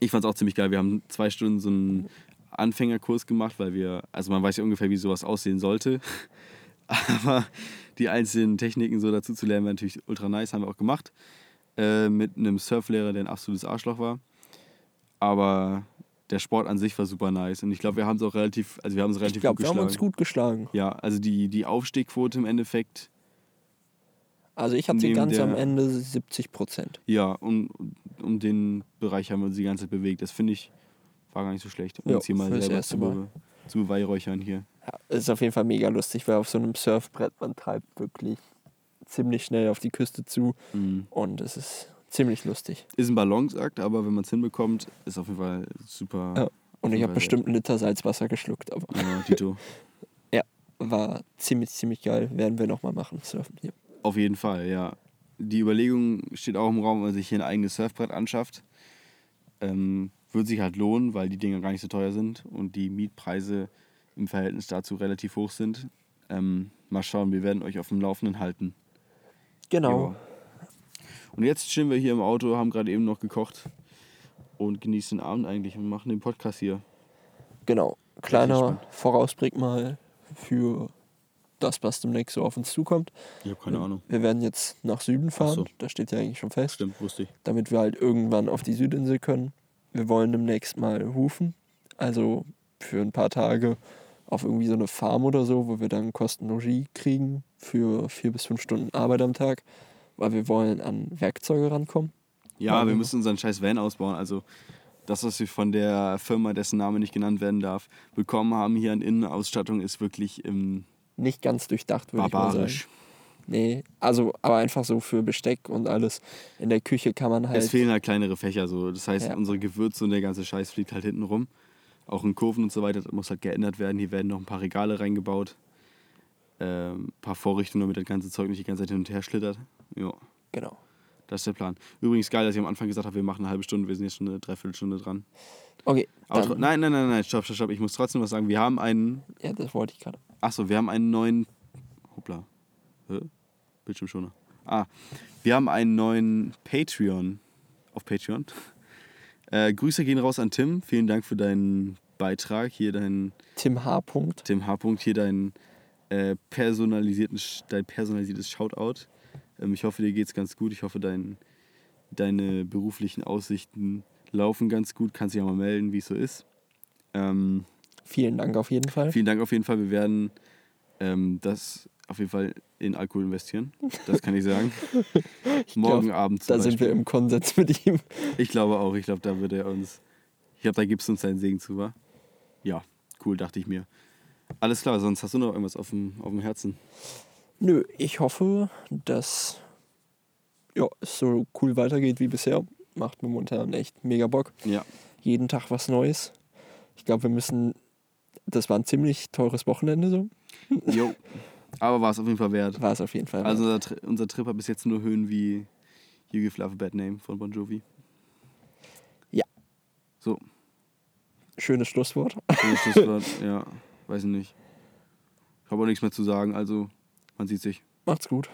Ich fand es auch ziemlich geil. Wir haben zwei Stunden so einen Anfängerkurs gemacht, weil wir, also man weiß ja ungefähr, wie sowas aussehen sollte. [LAUGHS] Aber die einzelnen Techniken so dazu zu lernen, war natürlich ultra nice, haben wir auch gemacht. Äh, mit einem Surflehrer, der ein absolutes Arschloch war. Aber der Sport an sich war super nice. Und ich glaube, wir haben es auch relativ, also wir haben es relativ Ich glaube, gut wir haben geschlagen. uns gut geschlagen. Ja, also die, die Aufstiegquote im Endeffekt, Also ich hatte Neben ganz am Ende 70 Prozent. ja, um, um den Bereich haben wir uns die ganze Zeit bewegt. Das finde ich, war gar nicht so schlecht. Um Ja, uns hier mal selber zu, Mal. zu beweihräuchern hier. Ja, ist auf jeden Fall mega lustig, weil auf so einem Surfbrett man treibt wirklich ziemlich schnell auf die Küste zu Mhm. und es ist ziemlich lustig. Ist ein Balanceakt, aber wenn man es hinbekommt, ist auf jeden Fall super. Ja. Und ich habe bestimmt einen Liter Salzwasser geschluckt, aber Ja, Tito. [LAUGHS] war ziemlich, ziemlich geil. Werden wir nochmal machen, surfen hier. Auf jeden Fall, ja. Die Überlegung steht auch im Raum, wenn man sich hier ein eigenes Surfbrett anschafft. Ähm, wird sich halt lohnen, weil die Dinger gar nicht so teuer sind und die Mietpreise im Verhältnis dazu relativ hoch sind. Ähm, mal schauen, wir werden euch auf dem Laufenden halten. Genau. Ja. Und jetzt chillen wir hier im Auto, haben gerade eben noch gekocht und genießen den Abend eigentlich und machen den Podcast hier. Genau. Kleiner. Vorausblick mal für das, was demnächst so auf uns zukommt. Ich habe keine Ahnung. Wir werden jetzt nach Süden fahren. so. Das steht ja eigentlich schon fest. Stimmt, wusste ich. damit wir halt irgendwann auf die Südinsel können. Wir wollen demnächst mal hufen, also für ein paar Tage auf irgendwie so eine Farm oder so, wo wir dann Kostenlogie kriegen für vier bis fünf Stunden Arbeit am Tag, weil wir wollen an Werkzeuge rankommen. Ja, wir müssen unseren scheiß Van ausbauen. Also das, was wir von der Firma, dessen Name nicht genannt werden darf, bekommen haben hier an Innenausstattung, ist wirklich ähm, Nicht ganz durchdacht, würde ich mal sagen. Nee, also aber einfach so für Besteck und alles. In der Küche kann man halt. Es fehlen halt kleinere Fächer. So. Das heißt, Ja. unsere Gewürze und der ganze Scheiß fliegt halt hinten rum. Auch in Kurven und so weiter, das muss halt geändert werden. Hier werden noch ein paar Regale reingebaut. Ähm, ein paar Vorrichtungen, damit das ganze Zeug nicht die ganze Zeit hin und her schlittert. Ja, Genau. Das ist der Plan. Übrigens geil, dass ich am Anfang gesagt habe, wir machen eine halbe Stunde, wir sind jetzt schon eine Dreiviertelstunde dran. Okay. Aber nein, nein, nein, nein, stopp, stopp, stopp. Ich muss trotzdem was sagen. Wir haben einen ja, das wollte ich gerade. Achso, wir haben einen neuen. Hoppla. Hä? Bildschirmschoner. Ah, wir haben einen neuen Patreon. Auf Patreon. [LAUGHS] Äh, Grüße gehen raus an Tim. Vielen Dank für deinen Beitrag. Hier dein. Tim H. Tim H. Hier dein, äh, personalisierten, dein personalisiertes Shoutout. Ähm, ich hoffe, dir geht's ganz gut. Ich hoffe, dein, deine beruflichen Aussichten laufen ganz gut. Kannst dich ja mal melden, wie es so ist. Ähm, Vielen Dank auf jeden Fall. Vielen Dank auf jeden Fall. Wir werden ähm, das auf jeden Fall in Alkohol investieren. Das kann ich sagen. [LAUGHS] Morgen Abend zum Da sind wir Beispiel. im Konsens mit ihm. Ich glaube auch. Ich glaube, da wird er uns. Ich glaube, da gibt es uns seinen Segen zu, wa? Ja, cool, dachte ich mir. Alles klar, sonst hast du noch irgendwas auf dem, auf dem Herzen. Nö, ich hoffe, dass ja, es so cool weitergeht wie bisher. Macht momentan echt mega Bock. Ja. Jeden Tag was Neues. Ich glaube, wir müssen. Das war ein ziemlich teures Wochenende so. [LAUGHS] Jo. Aber war es auf jeden Fall wert. War es auf jeden Fall. Also wert. unser, Tri- unser Trip hat bis jetzt nur Höhen wie You Give Love a Bad Name von Bon Jovi. Ja. So, Schönes Schlusswort. schönes Schlusswort. [LAUGHS] ja, weiß ich nicht. Ich habe auch nichts mehr zu sagen, also man sieht sich. Macht's gut.